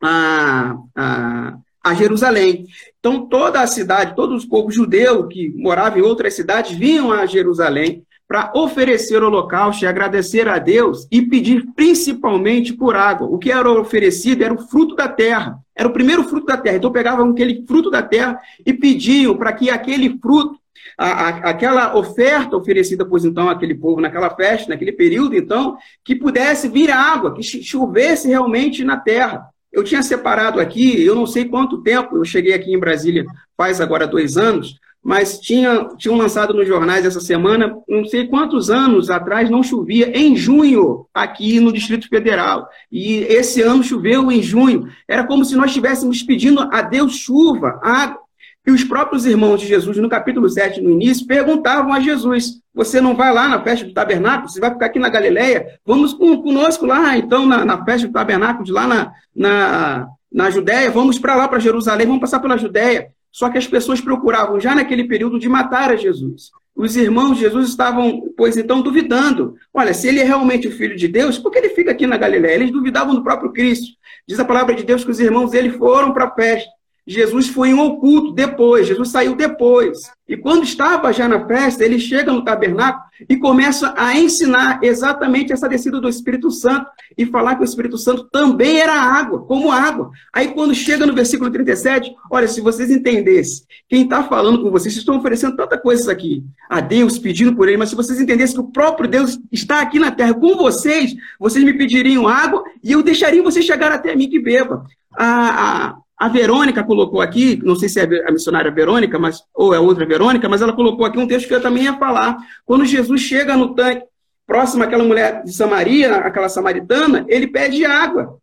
D: a, a, a Jerusalém. Então, toda a cidade, todos os povos judeus que moravam em outras cidades vinham a Jerusalém para oferecer holocausto e agradecer a Deus e pedir principalmente por água. O que era oferecido era o fruto da terra, era o primeiro fruto da terra. Então pegavam aquele fruto da terra e pediam para que aquele fruto, a, a, aquela oferta oferecida, pois então, àquele povo naquela festa, naquele período, então, que pudesse vir água, que chovesse realmente na terra. Eu tinha separado aqui, eu não sei quanto tempo, eu cheguei aqui em Brasília faz agora dois anos, mas tinha, tinham lançado nos jornais essa semana, não sei quantos anos atrás não chovia em junho aqui no Distrito Federal. E esse ano choveu em junho. Era como se nós estivéssemos pedindo a Deus chuva, água. E os próprios irmãos de Jesus, no capítulo 7, no início, perguntavam a Jesus: Você não vai lá na festa do tabernáculo? Você vai ficar aqui na Galileia? Vamos conosco lá, então, na, na festa do tabernáculo, de lá na, na, na Judéia, vamos para lá, para Jerusalém, vamos passar pela Judéia. Só que as pessoas procuravam já naquele período de matar a Jesus. Os irmãos de Jesus estavam, pois então, duvidando. Olha, se ele é realmente o filho de Deus, por que ele fica aqui na Galiléia? Eles duvidavam do próprio Cristo. Diz a palavra de Deus que os irmãos dele foram para a festa. Jesus foi em oculto depois, Jesus saiu depois. E quando estava já na festa, ele chega no tabernáculo e começa a ensinar exatamente essa descida do Espírito Santo e falar que o Espírito Santo também era água, como água. Aí quando chega no versículo 37, olha, se vocês entendessem, quem está falando com vocês, vocês estão oferecendo tanta coisa aqui a Deus, pedindo por ele, mas se vocês entendessem que o próprio Deus está aqui na terra com vocês, vocês me pediriam água e eu deixaria vocês chegar até mim que beba. A, a, a Verônica colocou aqui, não sei se é a missionária Verônica, mas, ou é outra Verônica, mas ela colocou aqui um texto que eu também ia falar. Quando Jesus chega no tanque, próximo àquela mulher de Samaria, aquela samaritana, ele pede água.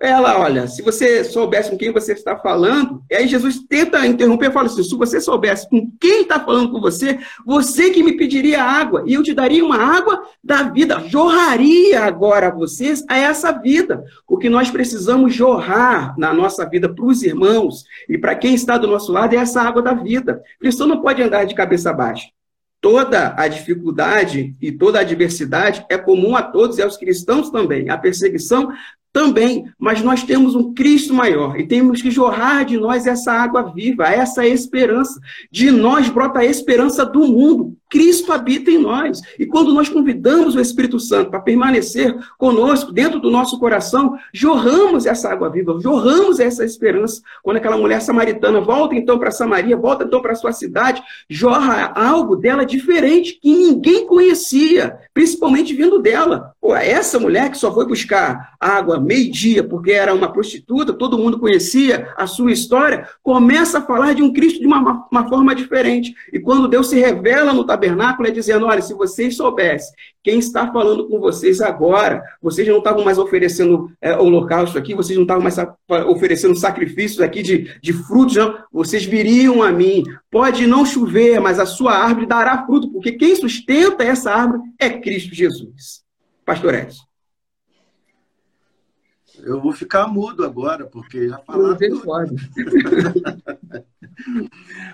D: Ela, olha, se você soubesse com quem você está falando, aí Jesus tenta interromper e fala assim: se você soubesse com quem está falando com você, você que me pediria água, e eu te daria uma água da vida, jorraria agora a vocês a essa vida. O que nós precisamos jorrar na nossa vida para os irmãos e para quem está do nosso lado é essa água da vida. O cristão não pode andar de cabeça baixa. Toda a dificuldade e toda a adversidade é comum a todos e aos cristãos também. A perseguição também, mas nós temos um Cristo maior e temos que jorrar de nós essa água viva, essa esperança. De nós brota a esperança do mundo. Cristo habita em nós. E quando nós convidamos o Espírito Santo para permanecer conosco, dentro do nosso coração, jorramos essa água viva, jorramos essa esperança. Quando aquela mulher samaritana volta então para Samaria, volta então para sua cidade, jorra algo dela diferente que ninguém conhecia, principalmente vindo dela. Pô, essa mulher que só foi buscar água meio-dia porque era uma prostituta, todo mundo conhecia a sua história, começa a falar de um Cristo de uma, uma forma diferente. E quando Deus se revela no tabernáculo, tabernáculo é dizendo: olha, se vocês soubessem quem está falando com vocês agora, vocês não estavam mais oferecendo é, holocausto aqui, vocês não estavam mais oferecendo sacrifícios aqui de, de frutos, não. Vocês viriam a mim. Pode não chover, mas a sua árvore dará fruto, porque quem sustenta essa árvore é Cristo Jesus. Pastor Edson.
A: Eu vou ficar mudo agora, porque já falaram.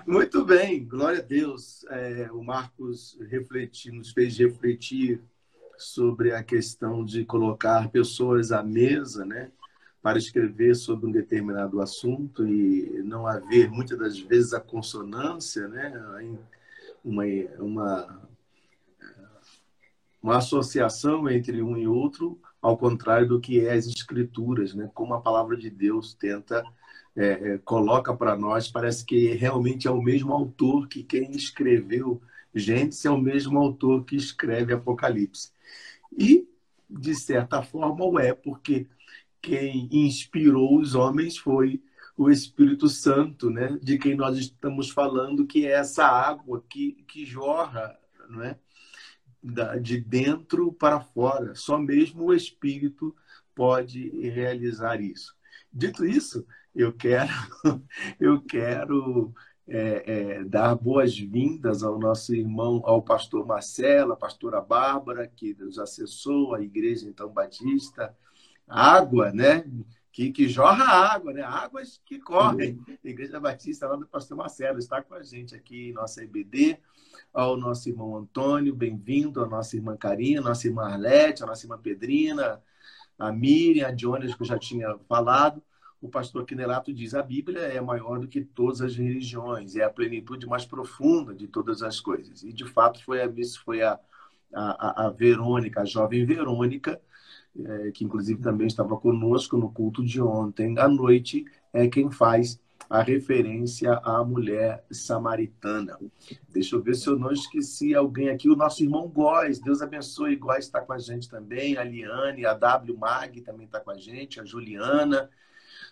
A: Muito bem, glória a Deus. É, o Marcos refletir, nos fez refletir sobre a questão de colocar pessoas à mesa, né, para escrever sobre um determinado assunto e não haver muitas das vezes a consonância, né, uma, uma, uma associação entre um e outro ao contrário do que é as escrituras, né? Como a palavra de Deus tenta é, é, coloca para nós, parece que realmente é o mesmo autor que quem escreveu Gênesis é o mesmo autor que escreve Apocalipse. E de certa forma o é, porque quem inspirou os homens foi o Espírito Santo, né? De quem nós estamos falando, que é essa água que, que jorra, não é? de dentro para fora. Só mesmo o Espírito pode realizar isso. Dito isso, eu quero, eu quero é, é, dar boas-vindas ao nosso irmão, ao pastor Marcelo, a pastora Bárbara, que nos acessou, a Igreja então Batista. Água, né? Que, que jorra água, né? Águas que correm. A Igreja Batista lá do pastor Marcelo está com a gente aqui, nossa EBD ao nosso irmão Antônio, bem-vindo, a nossa irmã Karina, a nossa irmã Arlete, a nossa irmã Pedrina, a Miriam, a Jonas, que eu já tinha falado. O pastor Quinelato diz: a Bíblia é maior do que todas as religiões, é a plenitude mais profunda de todas as coisas. E, de fato, foi a, foi a, a, a Verônica, a jovem Verônica, é, que inclusive também estava conosco no culto de ontem à noite, é quem faz a referência à mulher samaritana. Deixa eu ver se eu não esqueci alguém aqui. O nosso irmão Góes, Deus abençoe. Góes está com a gente também. A Liane, a W Mag também está com a gente. A Juliana,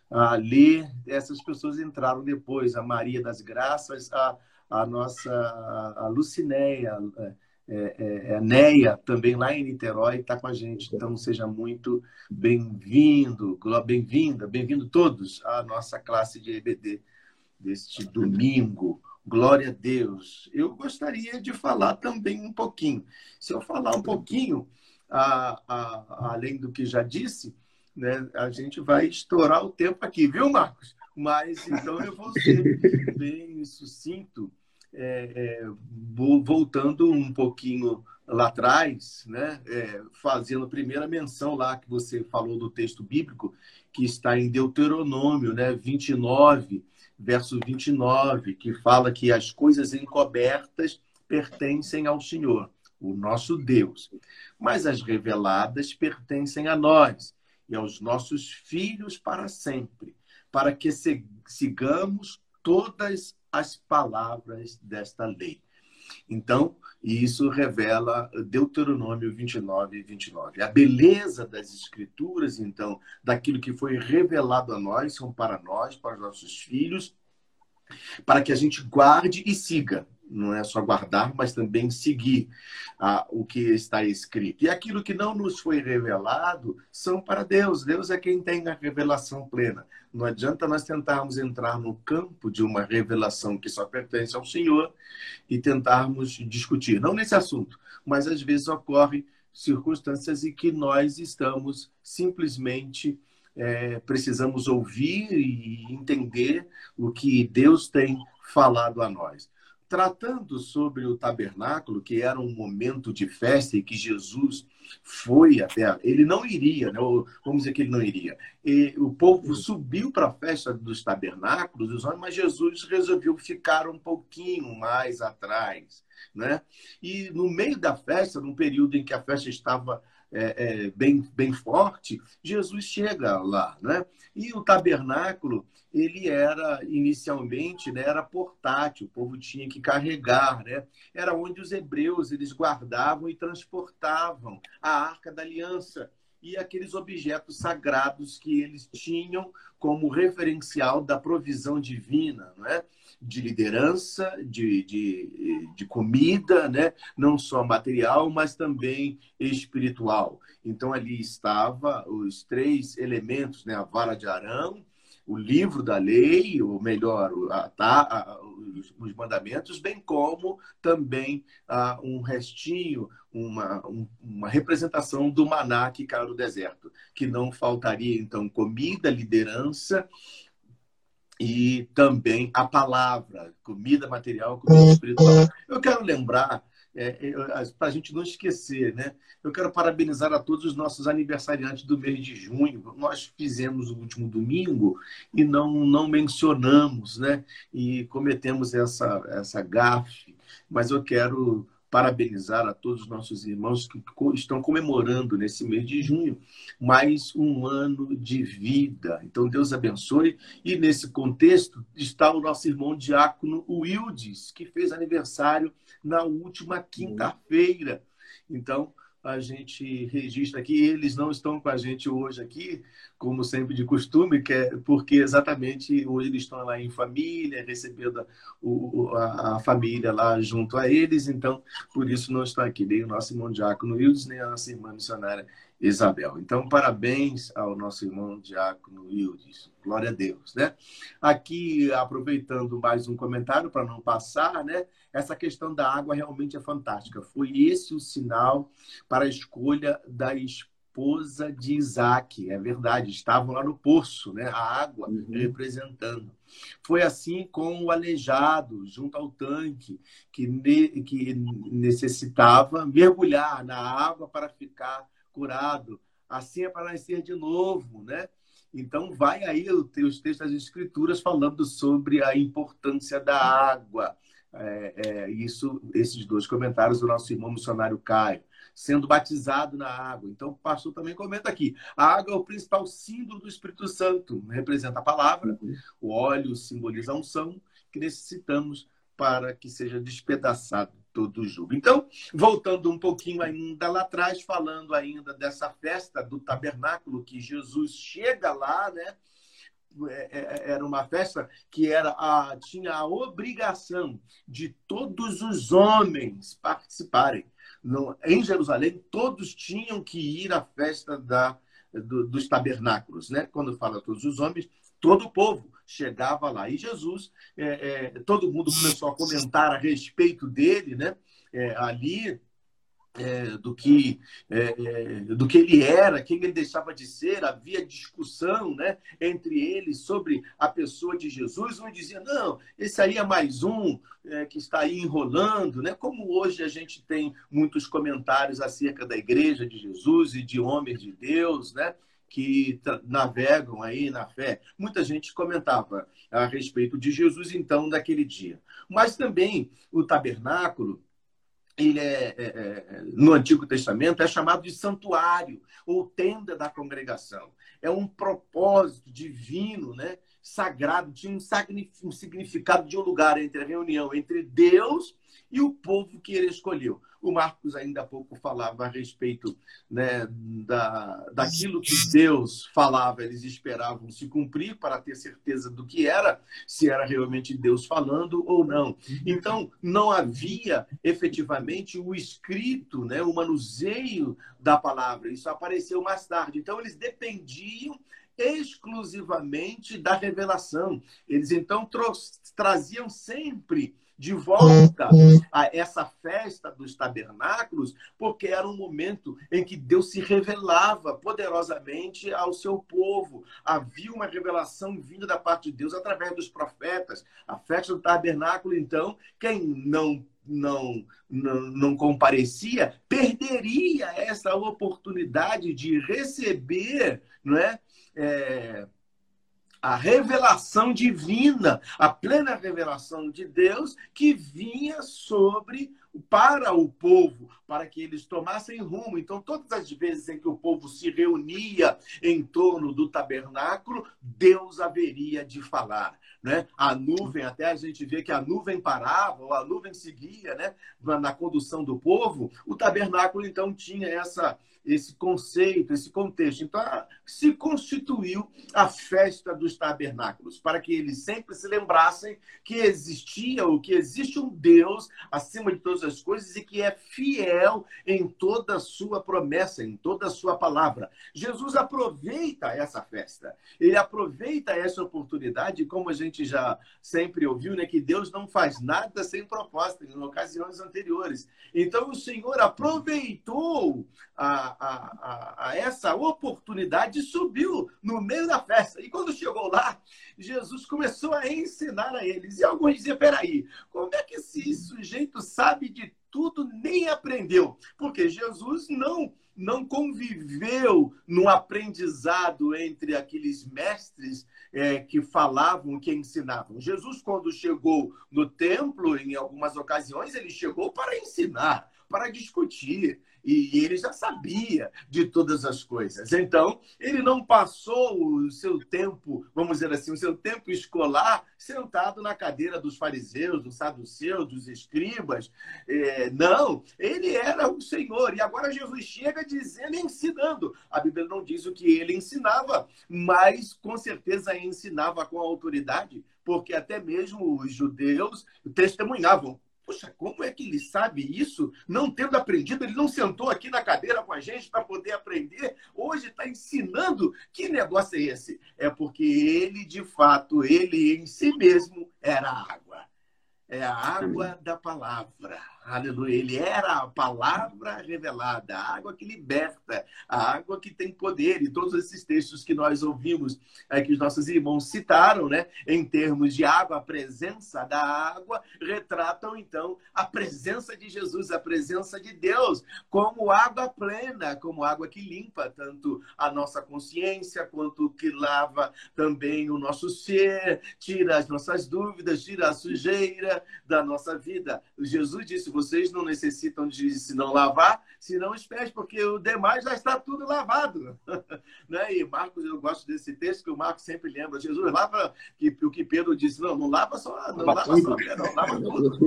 A: a Lê. Essas pessoas entraram depois. A Maria das Graças, a, a nossa a Lucinéia. É, é, é, a Neia, também lá em Niterói, está com a gente. Então, seja muito bem-vindo, bem-vinda, bem-vindo todos à nossa classe de EBD deste domingo. Glória a Deus. Eu gostaria de falar também um pouquinho. Se eu falar um pouquinho, a, a, além do que já disse, né, a gente vai estourar o tempo aqui, viu, Marcos? Mas então eu vou ser bem sucinto é, é, voltando um pouquinho lá atrás, né, é, fazendo a primeira menção lá que você falou do texto bíblico, que está em Deuteronômio né, 29, verso 29, que fala que as coisas encobertas pertencem ao Senhor, o nosso Deus, mas as reveladas pertencem a nós e aos nossos filhos para sempre, para que sigamos todas as palavras desta lei. Então, isso revela Deuteronômio 29 e 29. A beleza das escrituras, então, daquilo que foi revelado a nós, são para nós, para os nossos filhos, para que a gente guarde e siga não é só guardar, mas também seguir ah, o que está escrito. E aquilo que não nos foi revelado são para Deus. Deus é quem tem a revelação plena. Não adianta nós tentarmos entrar no campo de uma revelação que só pertence ao Senhor e tentarmos discutir. Não nesse assunto, mas às vezes ocorre circunstâncias em que nós estamos simplesmente é, precisamos ouvir e entender o que Deus tem falado a nós. Tratando sobre o tabernáculo, que era um momento de festa e que Jesus foi até. Ele não iria, né? vamos dizer que ele não iria. E o povo subiu para a festa dos tabernáculos, dos homens, mas Jesus resolveu ficar um pouquinho mais atrás. Né? E no meio da festa, num período em que a festa estava é, é, bem, bem forte, Jesus chega lá. Né? E o tabernáculo, ele era, inicialmente, né, era portátil, o povo tinha que carregar. Né? Era onde os hebreus eles guardavam e transportavam a Arca da Aliança e aqueles objetos sagrados que eles tinham como referencial da provisão divina, não é? De liderança, de, de, de comida, né? não só material, mas também espiritual. Então, ali estava os três elementos, né? a vara de Arão, o livro da lei, ou melhor, a, a, os, os, mandamentos, bem como também a, um restinho, uma, um, uma representação do maná que caiu no deserto, que não faltaria, então, comida, liderança, e também a palavra, comida material, comida espiritual. Eu quero lembrar, é, é, para a gente não esquecer, né? Eu quero parabenizar a todos os nossos aniversariantes do mês de junho. Nós fizemos o último domingo e não, não mencionamos, né? E cometemos essa, essa gafe. Mas eu quero parabenizar a todos os nossos irmãos que estão comemorando nesse mês de junho mais um ano de vida. Então, Deus abençoe. E nesse contexto está o nosso irmão diácono Wildes, que fez aniversário na última quinta-feira. Então, a gente registra aqui. Eles não estão com a gente hoje aqui, como sempre de costume, que é porque exatamente hoje eles estão lá em família, recebendo a, a, a família lá junto a eles, então por isso não estão aqui, nem o nosso irmão Diácono Wildes, nem a nossa irmã missionária Isabel. Então, parabéns ao nosso irmão Diácono Wildes. Glória a Deus, né? Aqui, aproveitando mais um comentário para não passar, né? Essa questão da água realmente é fantástica. Foi esse o sinal para a escolha da esposa de Isaac. É verdade, estavam lá no poço, né? A água uhum. representando. Foi assim com o aleijado, junto ao tanque, que, ne que necessitava mergulhar na água para ficar curado, assim é para nascer de novo, né? Então, vai aí os textos das Escrituras falando sobre a importância da água. É, é, isso, esses dois comentários do nosso irmão missionário Caio. Sendo batizado na água. Então, o pastor também comenta aqui. A água é o principal símbolo do Espírito Santo. Representa a palavra. O óleo simboliza a unção que necessitamos para que seja despedaçado todo o jugo. Então, voltando um pouquinho ainda lá atrás, falando ainda dessa festa do tabernáculo, que Jesus chega lá, né? É, é, era uma festa que era a, tinha a obrigação de todos os homens participarem. No, em Jerusalém, todos tinham que ir à festa da, do, dos tabernáculos. Né? Quando fala todos os homens, todo o povo chegava lá. E Jesus, é, é, todo mundo começou a comentar a respeito dele, né? É, ali, é, do que é, é, do que ele era, quem ele deixava de ser, havia discussão né, entre eles sobre a pessoa de Jesus. Um dizia, não, esse aí é mais um é, que está aí enrolando, né? Como hoje a gente tem muitos comentários acerca da igreja de Jesus e de homens de Deus, né? que navegam aí na fé. Muita gente comentava a respeito de Jesus, então, daquele dia. Mas também o tabernáculo, ele é, é, é, no Antigo Testamento, é chamado de santuário ou tenda da congregação. É um propósito divino, né? Sagrado, tinha um significado de um lugar entre a reunião entre Deus e o povo que ele escolheu. O Marcos ainda há pouco falava a respeito né, da, daquilo que Deus falava, eles esperavam se cumprir para ter certeza do que era, se era realmente Deus falando ou não. Então, não havia efetivamente o escrito, né, o manuseio da palavra. Isso apareceu mais tarde. Então, eles dependiam exclusivamente da revelação. Eles então traziam sempre de volta a essa festa dos tabernáculos, porque era um momento em que Deus se revelava poderosamente ao seu povo. Havia uma revelação vinda da parte de Deus através dos profetas. A festa do tabernáculo, então, quem não não, não, não comparecia, perderia essa oportunidade de receber não é, é a revelação divina, a plena revelação de Deus que vinha sobre para o povo, para que eles tomassem rumo. Então, todas as vezes em que o povo se reunia em torno do tabernáculo, Deus haveria de falar. Né? A nuvem, até a gente vê que a nuvem parava, ou a nuvem seguia né? na condução do povo, o tabernáculo então tinha essa esse conceito, esse contexto. Então, se constituiu a festa dos tabernáculos, para que eles sempre se lembrassem que existia ou que existe um Deus acima de todas as coisas e que é fiel em toda a sua promessa, em toda a sua palavra. Jesus aproveita essa festa, ele aproveita essa oportunidade, como a gente já sempre ouviu, né, que Deus não faz nada sem propósito, em ocasiões anteriores. Então, o Senhor aproveitou a a, a, essa oportunidade subiu no meio da festa. E quando chegou lá, Jesus começou a ensinar a eles. E alguns diziam: peraí, como é que esse sujeito sabe de tudo, nem aprendeu? Porque Jesus não não conviveu no aprendizado entre aqueles mestres é, que falavam, que ensinavam. Jesus, quando chegou no templo, em algumas ocasiões, ele chegou para ensinar, para discutir e ele já sabia de todas as coisas. Então, ele não passou o seu tempo, vamos dizer assim, o seu tempo escolar sentado na cadeira dos fariseus, dos saduceus, dos escribas. É, não, ele era o Senhor. E agora Jesus chega dizendo, ensinando. A Bíblia não diz o que ele ensinava, mas com certeza ensinava com autoridade, porque até mesmo os judeus testemunhavam Poxa, como é que ele sabe isso? Não tendo aprendido, ele não sentou aqui na cadeira com a gente para poder aprender. Hoje está ensinando. Que negócio é esse? É porque ele, de fato, ele em si mesmo era água. É a água da palavra. Aleluia. Ele era a palavra revelada, a água que liberta, a água que tem poder. E todos esses textos que nós ouvimos, é, que os nossos irmãos citaram, né, em termos de água, a presença da água, retratam então a presença de Jesus, a presença de Deus, como água plena, como água que limpa tanto a nossa consciência, quanto que lava também o nosso ser, tira as nossas dúvidas, tira a sujeira da nossa vida. Jesus disse: vocês não necessitam de se não lavar, se não os pés, porque o demais já está tudo lavado. né? E Marcos, eu gosto desse texto que o Marcos sempre lembra. Jesus lava, que, o que Pedro disse, não, não lava só, não lava, lava só, não, lava tudo.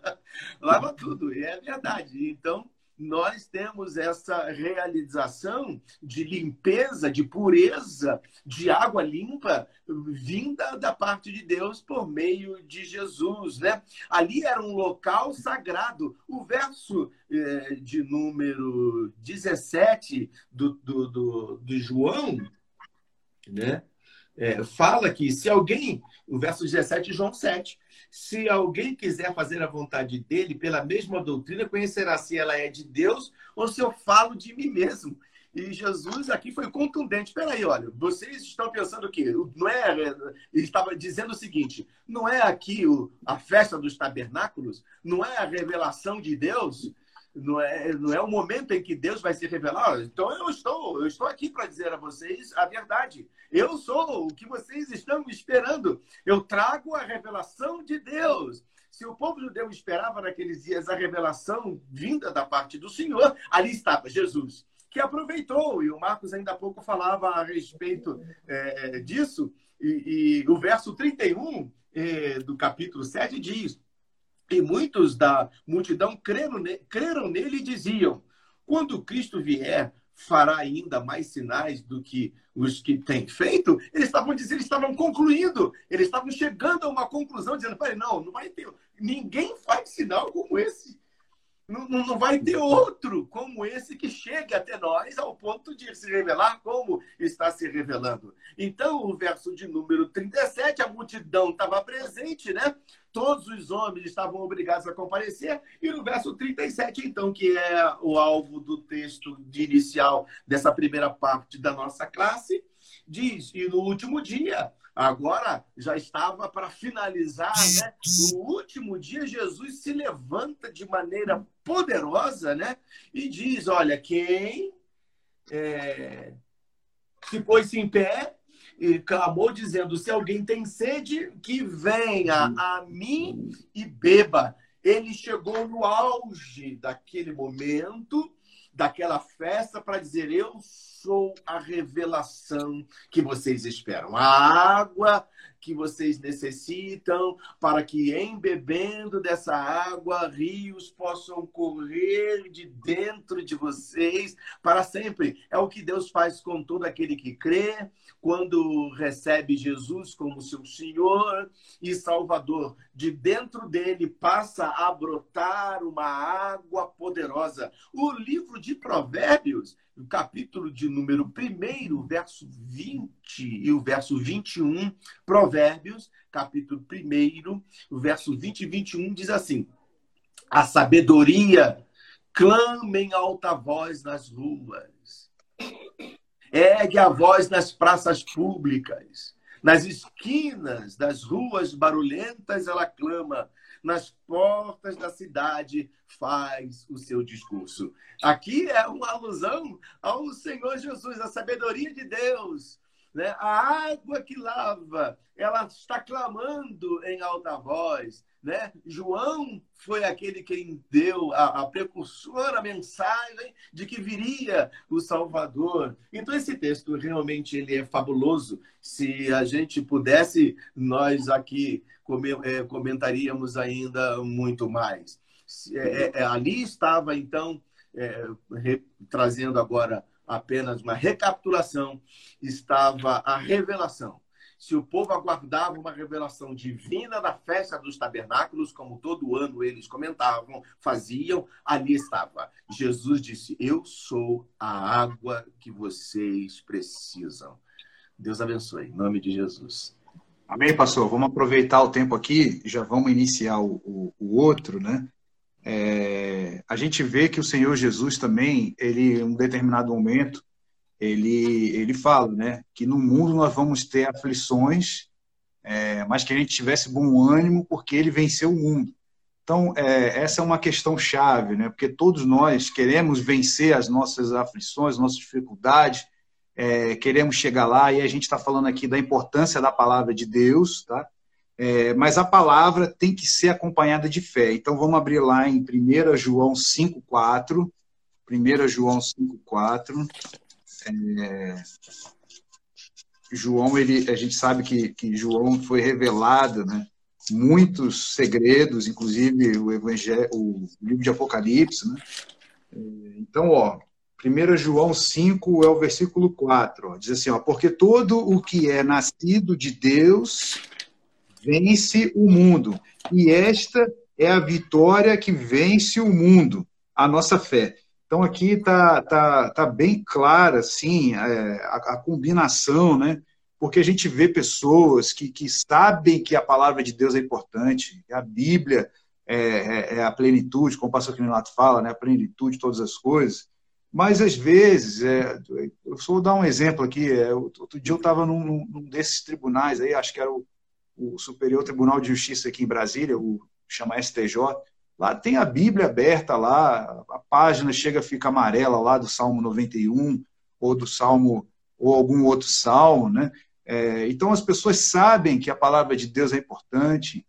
A: lava tudo, e é verdade. Então, nós temos essa realização de limpeza, de pureza, de água limpa vinda da parte de Deus por meio de Jesus, né? Ali era um local sagrado. O verso é, de número 17 do, do, do, do João, né? É, fala que se alguém, o verso 17 João 7, se alguém quiser fazer a vontade dele, pela mesma doutrina, conhecerá se ela é de Deus ou se eu falo de mim mesmo. E Jesus aqui foi contundente. Peraí, olha, vocês estão pensando o quê? Não é, ele estava dizendo o seguinte: não é aqui o, a festa dos tabernáculos? Não é a revelação de Deus? Não é, não é o momento em que Deus vai se revelar? Então eu estou, eu estou aqui para dizer a vocês a verdade. Eu sou o que vocês estão esperando. Eu trago a revelação de Deus. Se o povo judeu esperava naqueles dias a revelação vinda da parte do Senhor, ali estava Jesus, que aproveitou, e o Marcos ainda há pouco falava a respeito é, é disso, e, e, o verso 31 é, do capítulo 7 diz: E muitos da multidão creram, creram nele e diziam: Quando Cristo vier, fará ainda mais sinais do que os que têm feito, eles estavam dizendo, eles estavam concluindo, eles estavam chegando a uma conclusão, dizendo, peraí, não, não vai ter, ninguém faz sinal como esse. Não, não vai ter outro como esse que chegue até nós ao ponto de se revelar como está se revelando. Então, o verso de número 37, a multidão estava presente, né? todos os homens estavam obrigados a comparecer, e no verso 37, então, que é o alvo do texto de inicial dessa primeira parte da nossa classe, diz: E no último dia, agora já estava para finalizar, né? No último dia, Jesus se levanta de maneira poderosa, né? E diz: Olha, quem é, se pôs em pé e clamou, dizendo: Se alguém tem sede, que venha a mim e beba. Ele chegou no auge daquele momento, daquela festa, para dizer: Eu sou a revelação que vocês esperam. A água que vocês necessitam para que, embebendo dessa água, rios possam correr de dentro de vocês para sempre. É o que Deus faz com todo aquele que crê, quando recebe Jesus como seu Senhor e Salvador. De dentro dele passa a brotar uma água poderosa. O livro de Provérbios o capítulo de número 1, verso 20 e o verso 21, Provérbios, capítulo 1, o verso 20 e 21 diz assim: A sabedoria clama em alta voz nas ruas, ergue a voz nas praças públicas, nas esquinas das ruas barulhentas ela clama, nas portas da cidade faz o seu discurso. Aqui é uma alusão ao Senhor Jesus, a sabedoria de Deus. Né? A água que lava, ela está clamando em alta voz. Né? João foi aquele quem deu a, a precursora mensagem de que viria o Salvador. Então esse texto realmente ele é fabuloso. Se a gente pudesse, nós aqui é, comentaríamos ainda muito mais. É, é, ali estava, então, é, re, trazendo agora apenas uma recapitulação, estava a revelação. Se o povo aguardava uma revelação divina da festa dos tabernáculos, como todo ano eles comentavam, faziam, ali estava. Jesus disse: Eu sou a água que vocês precisam. Deus abençoe. Em nome de Jesus.
C: Amém, pastor? Vamos aproveitar o tempo aqui, já vamos iniciar o, o, o outro, né? É, a gente vê que o Senhor Jesus também, ele, em um determinado momento, ele, ele fala, né? Que no mundo nós vamos ter aflições, é, mas que a gente tivesse bom ânimo porque ele venceu o mundo. Então, é, essa é uma questão chave, né? Porque todos nós queremos vencer as nossas aflições, nossas dificuldades, é, queremos chegar lá e a gente está falando aqui da importância da palavra de Deus, tá? É, mas a palavra tem que ser acompanhada de fé. Então vamos abrir lá em 1 João 5,4. 1 João 5,4. É, João, ele, a gente sabe que, que João foi revelado, né? Muitos segredos, inclusive o, evangelho, o livro de Apocalipse, né? É, então, ó, 1 João 5 é o versículo 4, ó, diz assim, ó, porque todo o que é nascido de Deus vence o mundo, e esta é a vitória que vence o mundo, a nossa fé. Então aqui está tá, tá bem clara assim, é, a, a, combinação, né? porque a gente vê pessoas que, que sabem que a palavra de Deus é importante, a Bíblia é, é, é a plenitude, como o pastor Quinelato fala, né? a plenitude de todas as coisas, mas, às vezes, é, eu só vou dar um exemplo aqui. É, outro dia eu estava num, num, desses tribunais, aí, acho que era o, o, Superior Tribunal de Justiça aqui em Brasília, o chama STJ. Lá tem a Bíblia aberta lá, a página chega a ficar amarela lá do Salmo 91, ou do Salmo, ou algum outro salmo, né? É, então as pessoas sabem que a palavra de Deus é importante,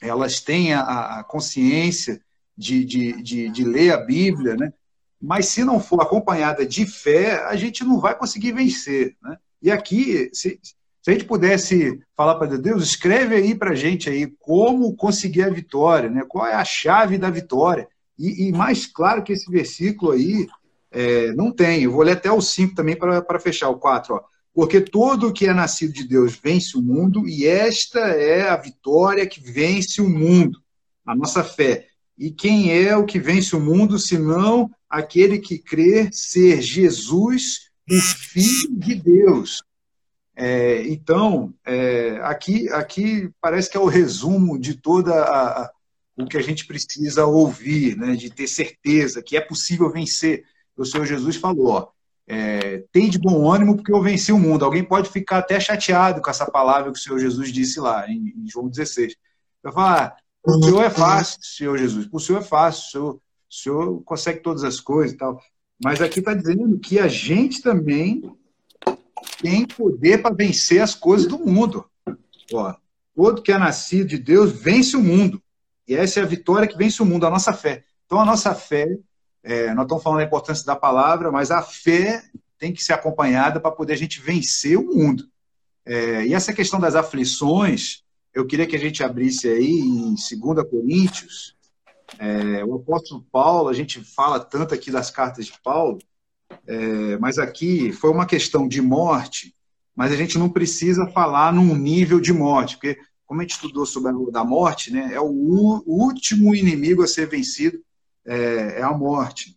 C: elas têm a, a consciência de, de, de, de ler a Bíblia, né? mas se não for acompanhada de fé, a gente não vai conseguir vencer. Né? E aqui, se, se a gente pudesse falar para Deus, escreve aí para a gente aí como conseguir a vitória, né? qual é a chave da vitória. E, e mais claro que esse versículo aí é, não tem. Eu vou ler até o 5 também para fechar o 4. Ó. Porque todo o que é nascido de Deus vence o mundo, e esta é a vitória que vence o mundo, a nossa fé. E quem é o que vence o mundo, senão aquele que crê ser Jesus, o Filho de Deus. É, então, é, aqui, aqui parece que é o resumo de toda a, a, o que a gente precisa ouvir, né, de ter certeza que é possível vencer. O Senhor Jesus falou, ó, é, tem de bom ânimo porque eu venci o mundo. Alguém pode ficar até chateado com essa palavra que o Senhor Jesus disse lá, em, em João 16. Vai falar, o Senhor é fácil, Senhor Jesus, o Senhor é fácil, o Senhor, o Senhor consegue todas as coisas e tal. Mas aqui está dizendo que a gente também tem poder para vencer as coisas do mundo. Ó, todo que é nascido de Deus vence o mundo. E essa é a vitória que vence o mundo, a nossa fé. Então, a nossa fé, é, nós estamos falando da importância da palavra, mas a fé tem que ser acompanhada para poder a gente vencer o mundo. É, e essa questão das aflições, eu queria que a gente abrisse aí em 2 Coríntios, é, o apóstolo Paulo, a gente fala tanto aqui das cartas de Paulo, é, mas aqui foi uma questão de morte, mas a gente não precisa falar num nível de morte, porque como a gente estudou sobre a da morte, né, é o, o último inimigo a ser vencido, é, é, a morte.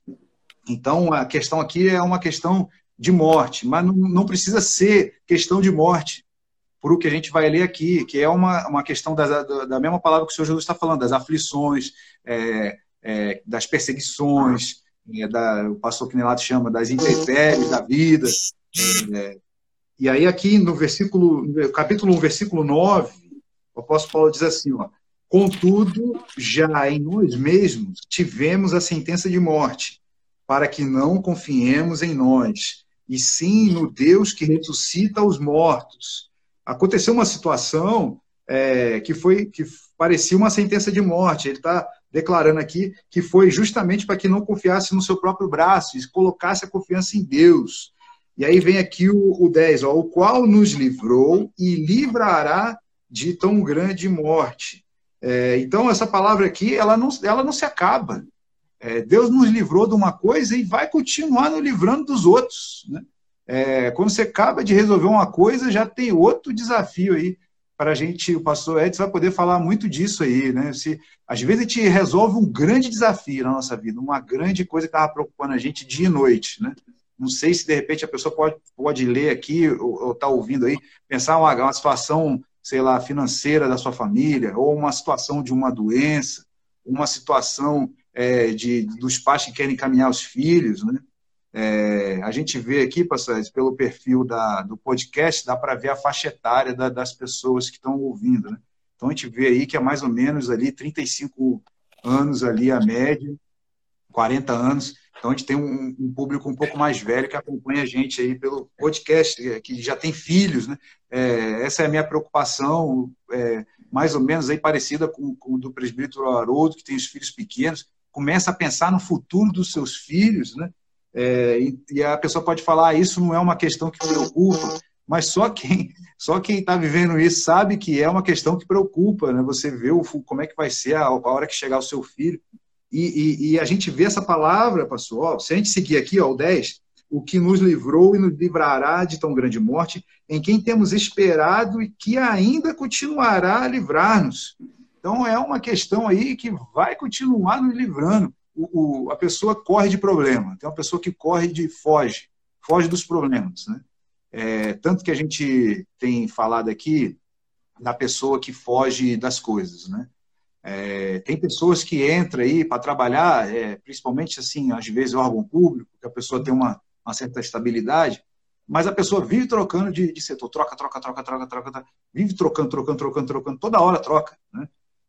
C: Então, a questão aqui é uma questão de morte, mas não, não precisa ser questão de morte, por o que a gente vai ler aqui, que é uma, uma questão da, da mesma palavra que o Senhor Jesus está falando, das aflições, é, é, das perseguições, é, da, o pastor Quinelato chama das intempéries da vida. É, e aí aqui no versículo, no capítulo 1, versículo 9, o apóstolo Paulo diz assim, ó, Contudo, já em nós mesmos tivemos a sentença de morte, para que não confiemos em nós, e sim no Deus que ressuscita os mortos. Aconteceu uma situação é, que foi que parecia uma sentença de morte. Ele está declarando aqui que foi justamente para que não confiasse no seu próprio braço e colocasse a confiança em Deus. E aí vem aqui o, o 10, ó, o qual nos livrou e livrará de tão grande morte. É, então, essa palavra aqui, ela não, ela não se acaba. É, Deus nos livrou de uma coisa e vai continuar nos livrando dos outros. Né? É, quando você acaba de resolver uma coisa, já tem outro desafio aí para a gente, o pastor Edson vai poder falar muito disso aí, né? Se, às vezes a gente resolve um grande desafio na nossa vida, uma grande coisa que estava preocupando a gente dia e noite, né? Não sei se de repente a pessoa pode, pode ler aqui ou estar tá ouvindo aí, pensar uma, uma situação, sei lá, financeira da sua família, ou uma situação de uma doença, uma situação é, de, dos pais que querem encaminhar os filhos, né? É, a gente vê aqui, pastor, pelo perfil da, do podcast, dá para ver a faixa etária da, das pessoas que estão ouvindo. Né? Então a gente vê aí que é mais ou menos ali 35 anos ali a média, 40 anos. Então a gente tem um, um, público um pouco mais velho que acompanha a gente aí pelo podcast, é, que já tem filhos, né? É, essa é a minha preocupação, é, mais ou menos aí parecida com, com o do presbítero Haroldo, que tem os filhos pequenos, começa a pensar no futuro dos seus filhos, né? É, e, e, a pessoa pode falar, ah, isso não é uma questão que preocupa, mas só quem só quem está vivendo isso sabe que é uma questão que preocupa, né? Você vê o, como é que vai ser a, a hora que chegar o seu filho. E, e, e, a gente vê essa palavra, pastor, ó, se a gente seguir aqui, ó, o 10, o que nos livrou e nos livrará de tão grande morte, em quem temos esperado e que ainda continuará a livrar-nos. Então é uma questão aí que vai continuar nos livrando o, a pessoa corre de problema, tem uma pessoa que corre de foge, foge dos problemas. Né? É, tanto que a gente tem falado aqui da pessoa que foge das coisas. Né? É, tem pessoas que entram aí para trabalhar, é, principalmente assim, às vezes órgão público, que a pessoa tem uma, uma certa estabilidade, mas a pessoa vive trocando de, de setor, troca, troca, troca, troca, troca, troca, vive trocando, trocando, trocando, trocando, toda hora troca. Né?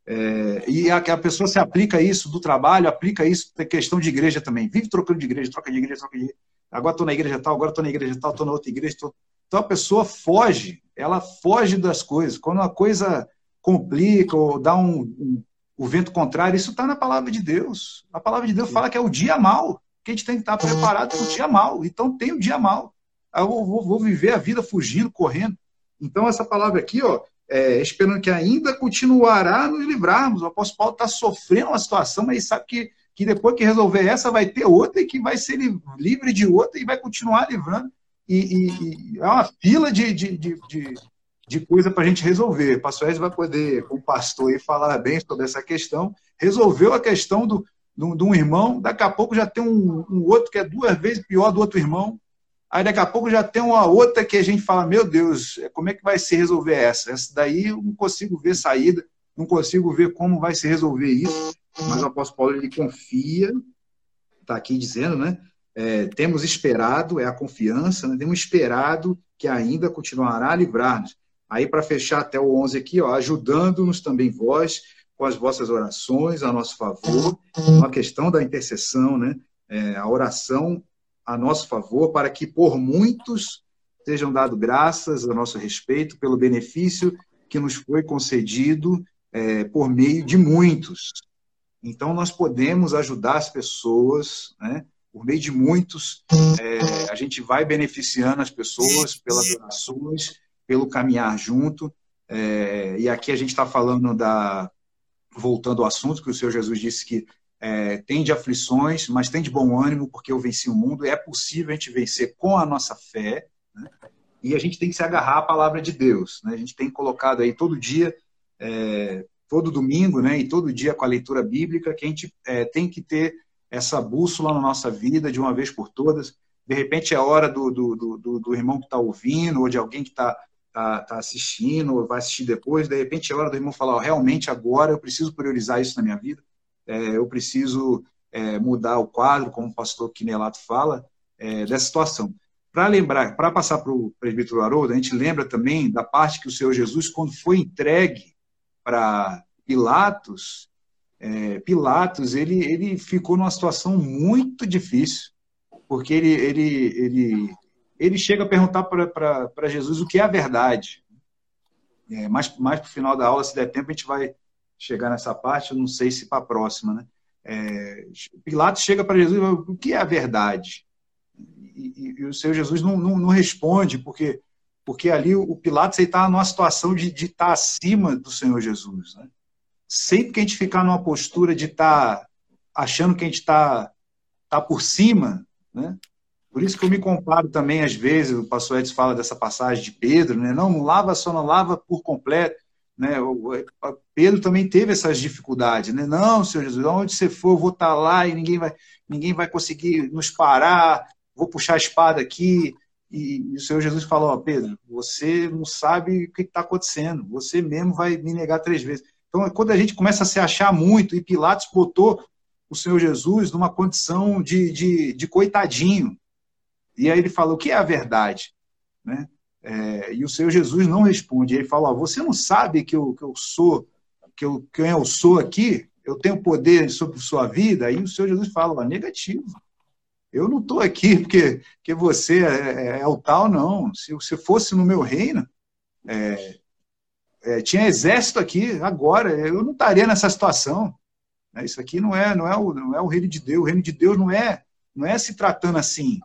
C: É, e a, a, pessoa se aplica isso do trabalho, aplica isso da questão de igreja também. Vive trocando de igreja, troca de igreja, troca de igreja. Agora estou na igreja tal, agora estou na igreja tal, estou na outra igreja. Tô... Então a pessoa foge, ela foge das coisas. Quando uma coisa complica ou dá um, um o vento contrário, isso está na palavra de Deus. A palavra de Deus fala que é o dia mal, que a gente tem que estar preparado para o dia mal. Então tem o dia mal. Eu vou, vou viver a vida fugindo, correndo. Então essa palavra aqui, ó, é, esperando que ainda continuará nos livrarmos. O apóstolo Paulo está sofrendo uma situação, mas sabe que, que depois que resolver essa, vai ter outra e que vai ser livre de outra e vai continuar livrando. E, e, e é uma fila de, de, de, de, de coisa para a gente resolver. O pastor Ezio vai poder, como pastor, aí, falar bem sobre essa questão. Resolveu a questão do, de um irmão, daqui a pouco já tem um, um outro que é duas vezes pior do outro irmão. Aí daqui a pouco já tem uma outra que a gente fala, meu Deus, como é que vai se resolver essa? Essa daí eu não consigo ver saída, não consigo ver como vai se resolver isso. Mas o apóstolo Paulo ele confia, está aqui dizendo, né? É, temos esperado, é a confiança, né? temos esperado que ainda continuará a livrar-nos. Aí, para fechar até o 11 aqui, ó, ajudando-nos também vós com as vossas orações a nosso favor, uma questão da intercessão, né? É, a oração a nosso favor, para que por muitos sejam dado graças a nosso respeito pelo benefício que nos foi concedido é, por meio de muitos. Então, nós podemos ajudar as pessoas, né? por meio de muitos, é, a gente vai beneficiando as pessoas pelas orações, pelo caminhar junto. É, e aqui a gente está falando da. Voltando ao assunto, que o Senhor Jesus disse que é, tem de aflições, mas tem de bom ânimo, porque eu venci o mundo. É possível a gente vencer com a nossa fé, né? e a gente tem que se agarrar à palavra de Deus. Né? A gente tem colocado aí todo dia, é, todo domingo, né? e todo dia com a leitura bíblica, que a gente é, tem que ter essa bússola na nossa vida de uma vez por todas. De repente é hora do, do, do, do irmão que está ouvindo, ou de alguém que está tá, tá assistindo, ou vai assistir depois. De repente é hora do irmão falar: oh, realmente agora eu preciso priorizar isso na minha vida é, eu preciso é, mudar o quadro, como o pastor Quinelato fala, é, dessa situação. Para lembrar, para passar para o presbítero Haroldo, a gente lembra também da parte que o Senhor Jesus, quando foi entregue para Pilatos, é, Pilatos ele, ele ficou numa situação muito difícil, porque ele, ele, ele, ele chega a perguntar para Jesus o que é a verdade. É, mais mais para o final da aula, se der tempo, a gente vai chegar nessa parte, eu não sei se para a próxima, né? É, Pilatos chega para Jesus e fala, o que é a verdade? E, e, e o Senhor Jesus não, não, não, responde, porque, porque ali o Pilatos está numa situação de, estar tá acima do Senhor Jesus. Né? Sempre que a gente ficar numa postura de estar tá achando que a gente está tá por cima, né? Por isso que eu me comparo também, às vezes, o pastor Edson fala dessa passagem de Pedro, né? Não, não lava só, não lava por completo. Né? O Pedro também teve essas dificuldades, né? Não, Senhor Jesus, onde você for, eu vou estar lá e ninguém vai, ninguém vai conseguir nos parar. Vou puxar a espada aqui. E, e o Senhor Jesus falou: oh, Pedro, você não sabe o que está acontecendo. Você mesmo vai me negar três vezes. Então, quando a gente começa a se achar muito, e Pilatos botou o Senhor Jesus numa condição de, de, de coitadinho. E aí ele falou: o que é a verdade? Né? É, e o Senhor Jesus não responde. Ele fala: Você não sabe que eu, que eu sou, que eu, quem eu sou aqui? Eu tenho poder sobre sua vida? Aí o Senhor Jesus fala: Negativo. Eu não estou aqui porque, porque você é, é, é, o tal, não. Se você fosse no meu reino, é, é, tinha exército aqui agora, eu não estaria nessa situação. Né? Isso aqui não é, não, é o, não é o reino de Deus. O reino de Deus não é, não é se tratando assim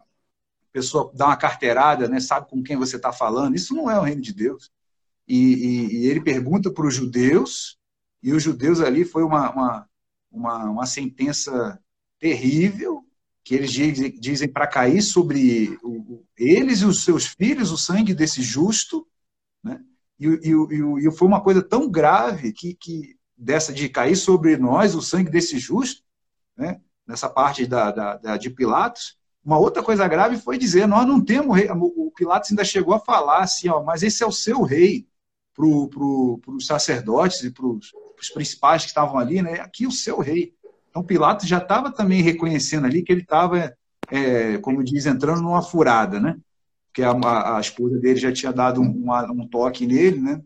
C: pessoa dá uma carteirada, né, sabe com quem você está falando. Isso não é o reino de Deus. E, e, e ele pergunta para os judeus, e os judeus ali foi uma, uma, uma, uma sentença terrível, que eles dizem, dizem para cair sobre o, eles e os seus filhos o sangue desse justo, né? E, e, e, foi uma coisa tão grave que, que dessa de cair sobre nós o sangue desse justo, né? nessa parte da, da, da de Pilatos, uma outra coisa grave foi dizer: nós não temos rei. O Pilatos ainda chegou a falar assim, ó, mas esse é o seu rei, para pro, os sacerdotes e para os principais que estavam ali, né? Aqui o seu rei. Então Pilatos já estava também reconhecendo ali que ele estava, é, como diz, entrando numa furada, né? Porque a, a, esposa dele já tinha dado um, um toque nele, né?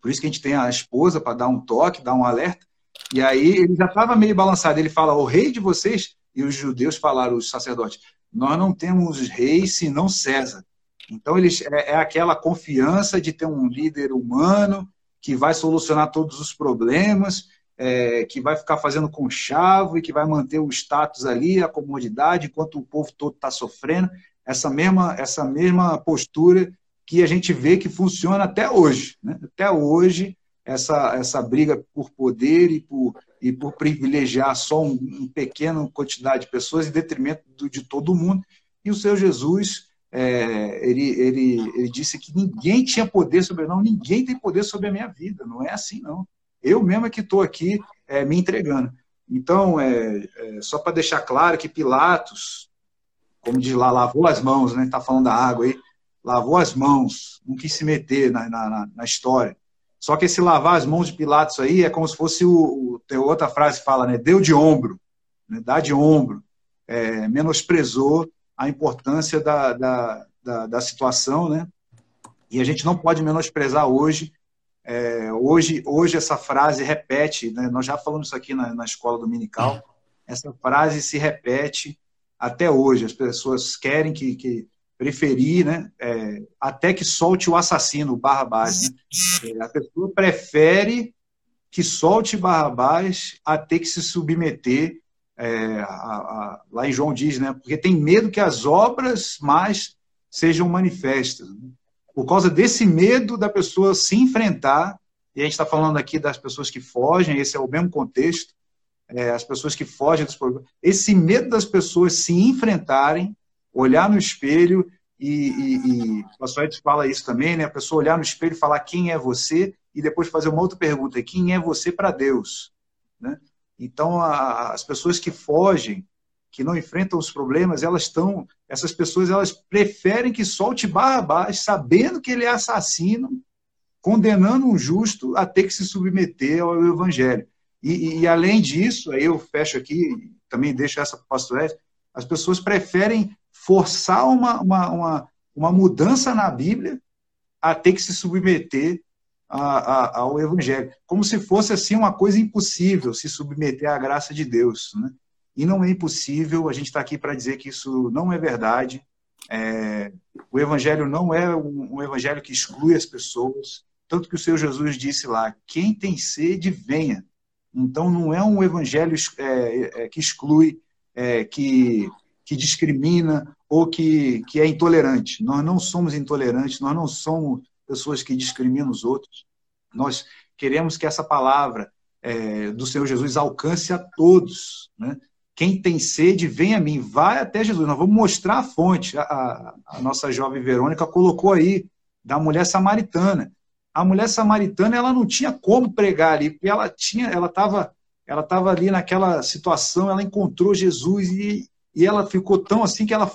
C: Por isso que a gente tem a esposa para dar um toque, dar um alerta. E aí ele já estava meio balançado. Ele fala: o rei de vocês e os judeus falaram, os sacerdotes, nós não temos rei senão César. Então, eles, é, é aquela confiança de ter um líder humano que vai solucionar todos os problemas, é, que vai ficar fazendo conchavo e que vai manter o status ali, a comodidade, enquanto o povo todo está sofrendo. Essa mesma, essa mesma postura que a gente vê que funciona até hoje. Né? Até hoje, essa, essa briga por poder e por, e por privilegiar só um, um pequena quantidade de pessoas em detrimento do, de todo mundo. E o Senhor Jesus, é, ele, ele, ele disse que ninguém tinha poder sobre não, ninguém tem poder sobre a minha vida. Não é assim, não. Eu mesmo é que estou aqui é, me entregando. Então, é, é só para deixar claro que Pilatos, como diz lá, lavou as mãos, né? Está falando da água aí, lavou as mãos, não quis se meter na, na, na, história. Só que esse lavar as mãos de Pilatos aí é como se fosse o, tem outra frase fala, né? Deu de ombro, né? dá de ombro, é, menosprezou a importância da, da, da, da, situação, né? E a gente não pode menosprezar hoje. É, hoje, hoje essa frase repete, né? nós já falamos isso aqui na, na escola dominical, essa frase se repete até hoje. As pessoas querem que, que preferir, né? É, até que solte o assassino, Barrabás. Né? É, a pessoa prefere que solte Barrabás a ter que se submeter é, a, a, lá em João diz, né? Porque tem medo que as obras mais sejam manifestas. Né? Por causa desse medo da pessoa se enfrentar, e a gente está falando aqui das pessoas que fogem, esse é o mesmo contexto, é, as pessoas que fogem dos problemas, esse medo das pessoas se enfrentarem, olhar no espelho, e, e, e o Edson fala isso também, né? A pessoa olhar no espelho e falar quem é você, e depois fazer uma outra pergunta: quem é você para Deus? Né? Então, a, as pessoas que fogem, que não enfrentam os problemas, elas estão, essas pessoas elas preferem que solte Barrabás, sabendo que ele é assassino, condenando um justo a ter que se submeter ao evangelho. E, e além disso, aí eu fecho aqui, também deixo essa para o pastor Ed, as pessoas preferem forçar uma, uma, uma, uma mudança na Bíblia a ter que se submeter a, a, ao Evangelho, como se fosse assim uma coisa impossível se submeter à graça de Deus, né? E não é impossível. A gente está aqui para dizer que isso não é verdade. É, o Evangelho não é um, um, Evangelho que exclui as pessoas, tanto que o Senhor Jesus disse lá: quem tem sede venha. Então não é um Evangelho é, é, que exclui, é, que que discrimina ou que, que é intolerante. Nós não somos intolerantes, nós não somos pessoas que discriminam os outros. Nós queremos que essa palavra é, do Senhor Jesus alcance a todos. Né? Quem tem sede, vem a mim, vai até Jesus. Nós vamos mostrar a fonte. A, a, a nossa jovem Verônica colocou aí, da mulher samaritana. A mulher samaritana ela não tinha como pregar ali, porque ela tinha, ela estava ela estava ali naquela situação, ela encontrou Jesus e, e ela ficou tão assim que ela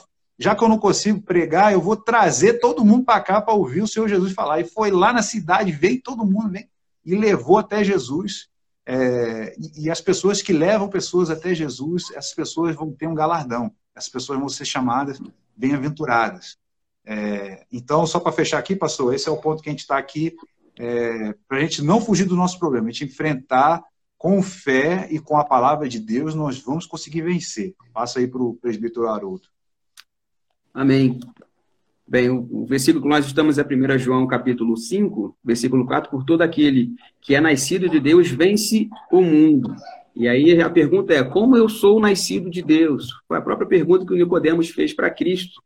C: já que eu não consigo pregar, eu vou trazer todo mundo para cá para ouvir o Senhor Jesus falar. E foi lá na cidade, veio todo mundo, vem, e levou até Jesus. É, e, e, as pessoas que levam pessoas até Jesus, essas pessoas vão ter um galardão. Essas pessoas vão ser chamadas bem-aventuradas. É, então, só para fechar aqui, pastor, esse é o ponto que a gente está aqui, é, para a gente não fugir do nosso problema, a gente enfrentar com fé e com a palavra de Deus, nós vamos conseguir vencer. Passa aí para o presbítero Haroldo.
D: Amém. Bem, o, versículo que nós estamos é 1 João capítulo 5, versículo 4, por todo aquele que é nascido de Deus vence o mundo. E aí a pergunta é, como eu sou nascido de Deus? Foi a própria pergunta que o Nicodemos fez para Cristo.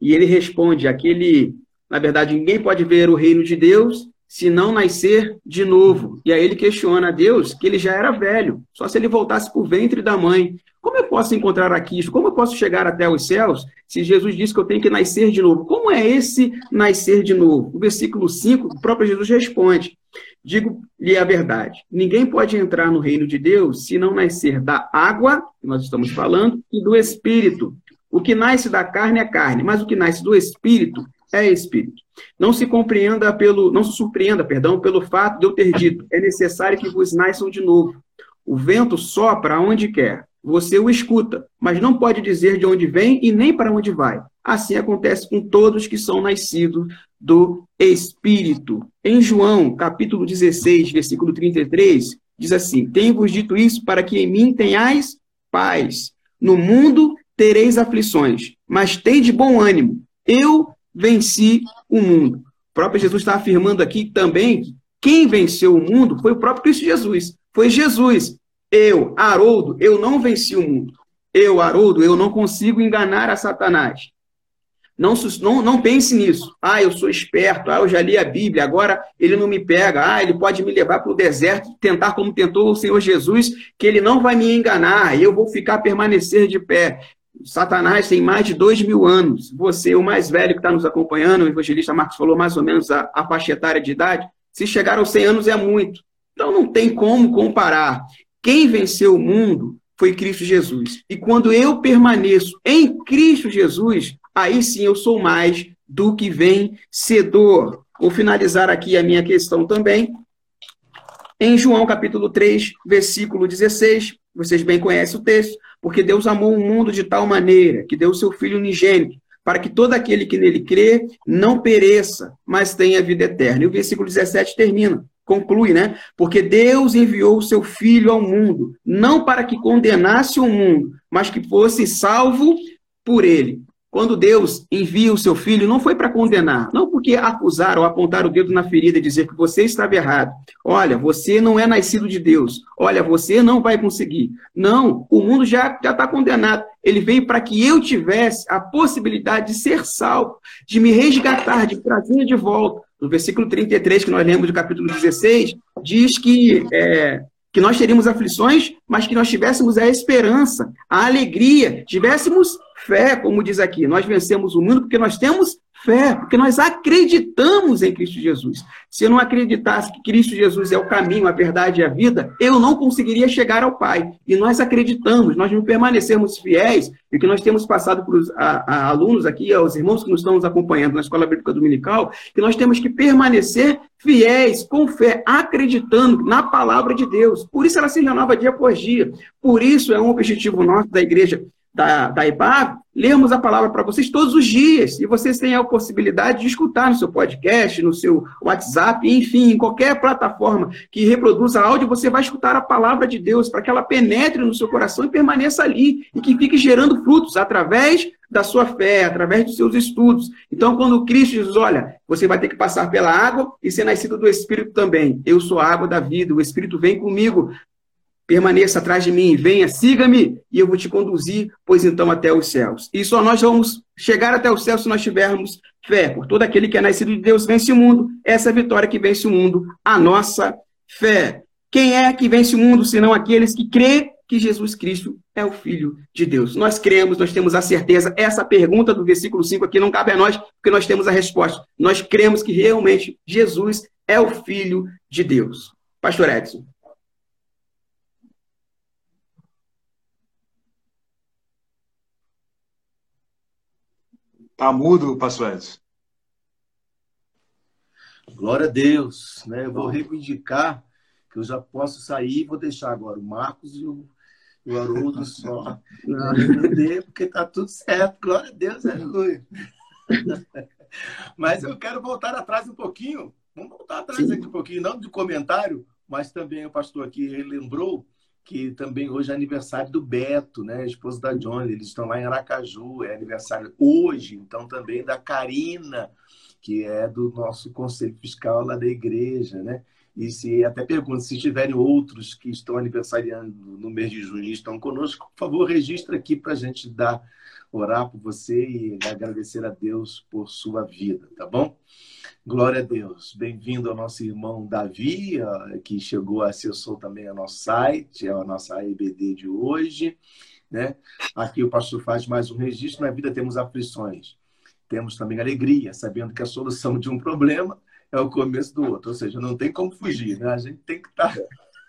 D: E ele responde, aquele, na verdade, ninguém pode ver o reino de Deus se não nascer de novo. E aí ele questiona a Deus que ele já era velho, só se ele voltasse para o ventre da mãe. Como eu posso encontrar a Cristo? Como eu posso chegar até os céus se Jesus disse que eu tenho que nascer de novo? Como é esse nascer de novo? O versículo 5, o próprio Jesus responde: Digo-lhe a verdade: ninguém pode entrar no reino de Deus se não nascer da água, que nós estamos falando, e do espírito. O que nasce da carne é carne, mas o que nasce do espírito é espírito. Não se compreenda pelo, não se surpreenda, perdão, pelo fato de eu ter dito: é necessário que vos nasçam de novo. O vento sopra onde quer, você o escuta, mas não pode dizer de onde vem e nem para onde vai. Assim acontece com todos que são nascidos do Espírito. Em João, capítulo 16, versículo 33, diz assim: Tenho-vos dito isso para que em mim tenhais paz. No mundo tereis aflições, mas de bom ânimo. Eu venci o mundo. O próprio Jesus está afirmando aqui também que quem venceu o mundo foi o próprio Cristo Jesus. Foi Jesus. Eu, Haroldo, eu não venci o mundo. Eu, Haroldo, eu não consigo enganar a Satanás. Não, não, não pense nisso. Ah, eu sou esperto. Ah, eu já li a Bíblia. Agora ele não me pega. Ah, ele pode me levar para o deserto, tentar como tentou o Senhor Jesus, que ele não vai me enganar eu vou ficar permanecer de pé. Satanás tem mais de dois mil anos. Você, o mais velho que está nos acompanhando, o evangelista Marcos falou mais ou menos a, a faixa etária de idade. Se chegar aos 100 anos é muito. Então não tem como comparar. Quem venceu o mundo foi Cristo Jesus. E quando eu permaneço em Cristo Jesus, aí sim eu sou mais do que vencedor. Vou finalizar aqui a minha questão também. Em João capítulo 3, versículo 16, vocês bem conhecem o texto, porque Deus amou o mundo de tal maneira que deu o seu Filho unigênito, para que todo aquele que nele crê não pereça, mas tenha vida eterna. E o versículo 17 termina, conclui, né? Porque Deus enviou o seu Filho ao mundo, não para que condenasse o mundo, mas que fosse salvo por ele. Quando Deus envia o seu filho, não foi para condenar, não porque acusar ou apontar o dedo na ferida e dizer que você estava errado. Olha, você não é nascido de Deus. Olha, você não vai conseguir. Não, o mundo já está condenado. Ele veio para que eu tivesse a possibilidade de ser salvo, de me resgatar, de trazer de volta. No versículo 33, que nós lemos do capítulo 16, diz que é, que nós teríamos aflições, mas que nós tivéssemos a esperança, a alegria, tivéssemos fé, como diz aqui. Nós vencemos o mundo porque nós temos fé, porque nós acreditamos em Cristo Jesus. Se eu não acreditasse que Cristo Jesus é o caminho, a verdade e a vida, eu não conseguiria chegar ao Pai. E nós acreditamos, nós não permanecemos fiéis, e que nós temos passado para os alunos aqui, aos irmãos que nos estão nos acompanhando na Escola Bíblica Dominical, que nós temos que permanecer fiéis, com fé, acreditando na palavra de Deus. Por isso ela se renova dia após dia. Por isso é um objetivo nosso da igreja da, da IBAB, lermos a palavra para vocês todos os dias. E vocês têm a possibilidade de escutar no seu podcast, no seu WhatsApp, enfim, em qualquer plataforma que reproduza áudio, você vai escutar a palavra de Deus para que ela penetre no seu coração e permaneça ali. E que fique gerando frutos através da sua fé, através dos seus estudos. Então, quando Cristo diz, olha, você vai ter que passar pela água e ser nascido do Espírito também. Eu sou a água da vida, o Espírito vem comigo permaneça atrás de mim, venha, siga-me, e eu vou te conduzir, pois então até os céus. E só nós vamos chegar até os céus se nós tivermos fé. Por todo aquele que é nascido de Deus vence o mundo, essa é a vitória que vence o mundo, a nossa fé. Quem é que vence o mundo, senão aqueles que crê que Jesus Cristo é o Filho de Deus? Nós cremos, nós temos a certeza. Essa pergunta do versículo 5 aqui não cabe a nós, porque nós temos a resposta. Nós cremos que realmente Jesus é o Filho de Deus. Pastor Edson.
C: Tá mudo, pastor Edson.
A: Glória a Deus. Né? Eu vou reivindicar que eu já posso sair vou deixar agora o Marcos e o, o Haroldo só entender, porque tá tudo certo. Glória a Deus, aleluia. Mas eu quero voltar atrás um pouquinho. Vamos voltar atrás Sim. aqui um pouquinho, não de comentário, mas também o pastor aqui lembrou que também hoje é aniversário do Beto, né? Esposo da Johnny, eles estão lá em Aracaju, é aniversário hoje, então também da Karina, que é do nosso conselho fiscal lá da igreja, né? E se até pergunto, se tiverem outros que estão aniversariando no mês de junho e estão conosco, por favor, registre aqui para a gente dar, orar por você e agradecer a Deus por sua vida, tá bom? Glória a Deus. Bem-vindo ao nosso irmão Davi, que chegou, acessou também o nosso site, é a nossa AEBD de hoje. Né? Aqui o pastor faz mais um registro. Na vida temos aflições, temos também alegria, sabendo que a solução de um problema é o começo do outro. Ou seja, não tem como fugir, né? a gente tem que estar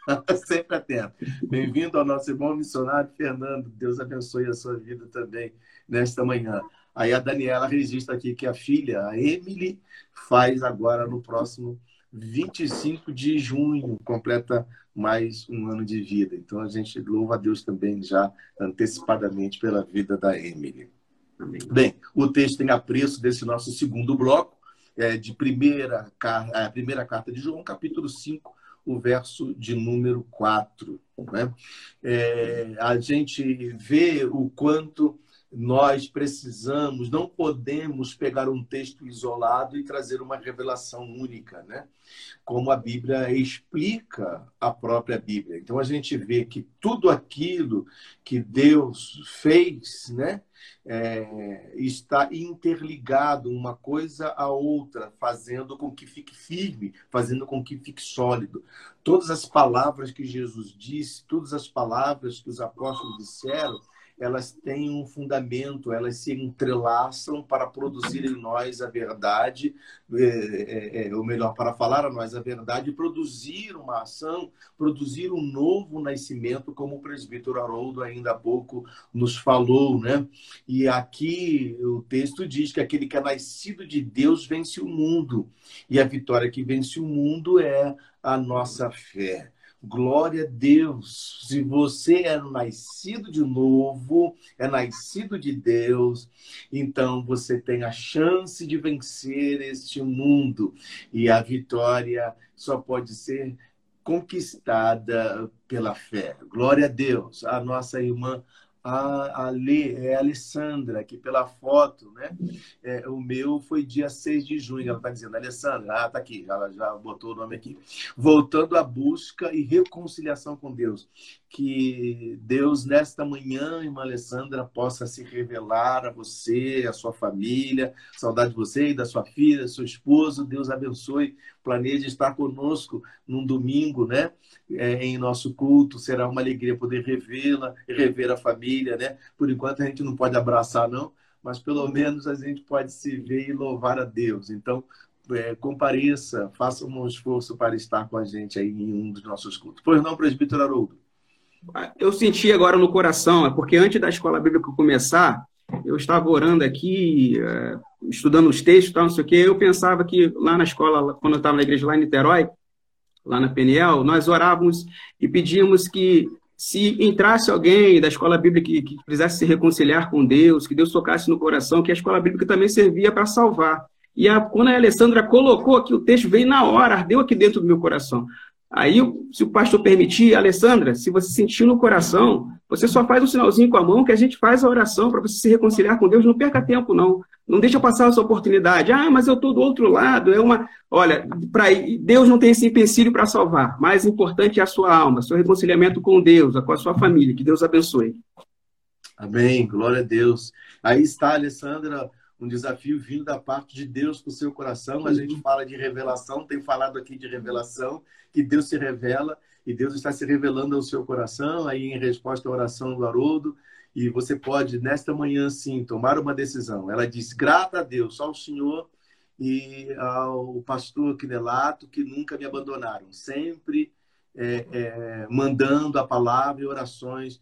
A: sempre atento. Bem-vindo ao nosso irmão missionário Fernando. Deus abençoe a sua vida também nesta manhã. Aí a Daniela registra aqui que a filha, a Emily, faz agora no próximo 25 de junho, completa mais um ano de vida. Então a gente louva a Deus também já antecipadamente pela vida da Emily. Amém. Bem, o texto tem apreço desse nosso segundo bloco, é, de primeira, a primeira carta de João, capítulo 5, o verso de número 4. Né? É, a gente vê o quanto nós precisamos, não podemos pegar um texto isolado e trazer uma revelação única, né? Como a Bíblia explica a própria Bíblia. Então a gente vê que tudo aquilo que Deus fez, né, é, está interligado uma coisa a outra, fazendo com que fique firme, fazendo com que fique sólido. Todas as palavras que Jesus disse, todas as palavras que os apóstolos disseram, elas têm um fundamento, elas se entrelaçam para produzir em nós a verdade, é, é, ou melhor, para falar a nós a verdade, produzir uma ação, produzir um novo nascimento, como o presbítero Haroldo ainda há pouco nos falou, né? E aqui o texto diz que aquele que é nascido de Deus vence o mundo, e a vitória que vence o mundo é a nossa fé. Glória a Deus. Se você é nascido de novo, é nascido de Deus, então você tem a chance de vencer este mundo. E a vitória só pode ser conquistada pela fé. Glória a Deus. A nossa irmã a, a Lê, é a Alessandra, aqui pela foto, né? É, o meu foi dia 6 de junho, ela está dizendo, Alessandra, ah, tá aqui, ela já botou o nome aqui. Voltando à busca e reconciliação com Deus. Que Deus, nesta manhã, irmã Alessandra, possa se revelar a você, a sua família, saudade de você e da sua filha, seu esposo, Deus abençoe, planeje estar conosco num domingo, né? É, em nosso culto, será uma alegria poder revê-la, rever a família, né? Por enquanto a gente não pode abraçar, não, mas pelo menos a gente pode se ver e louvar a Deus. Então, é, compareça, faça um esforço para estar com a gente aí em um dos nossos cultos. Pois não, presbítero Haroldo?
D: Eu senti agora no coração, é porque antes da escola bíblica começar, eu estava orando aqui, é, estudando os textos, tal, não sei o quê, eu pensava que lá na escola, quando eu estava na igreja lá em Niterói, lá na Peniel, nós orávamos e pedíamos que se entrasse alguém da escola bíblica que, que precisasse se reconciliar com Deus, que Deus tocasse no coração, que a escola bíblica também servia para salvar. E a, quando a Alessandra colocou aqui o texto, veio na hora, ardeu aqui dentro do meu coração. Aí, se o pastor permitir, Alessandra, se você sentir no coração, você só faz um sinalzinho com a mão que a gente faz a oração para você se reconciliar com Deus. Não perca tempo, não. Não deixa passar essa oportunidade. Ah, mas eu estou do outro lado. É uma. Olha, pra... Deus não tem esse empecilho para salvar. Mais importante é a sua alma, seu reconciliamento com Deus, com a sua família. Que Deus abençoe.
A: Amém. Glória a Deus. Aí está, Alessandra um desafio vindo da parte de Deus para o seu coração. A gente fala de revelação, tem falado aqui de revelação, que Deus se revela e Deus está se revelando ao seu coração, aí em resposta à oração do Haroldo. E você pode, nesta manhã, sim, tomar uma decisão. Ela diz: grata a Deus, ao Senhor e ao pastor Quinelato, que nunca me abandonaram, sempre é, é, mandando a palavra e orações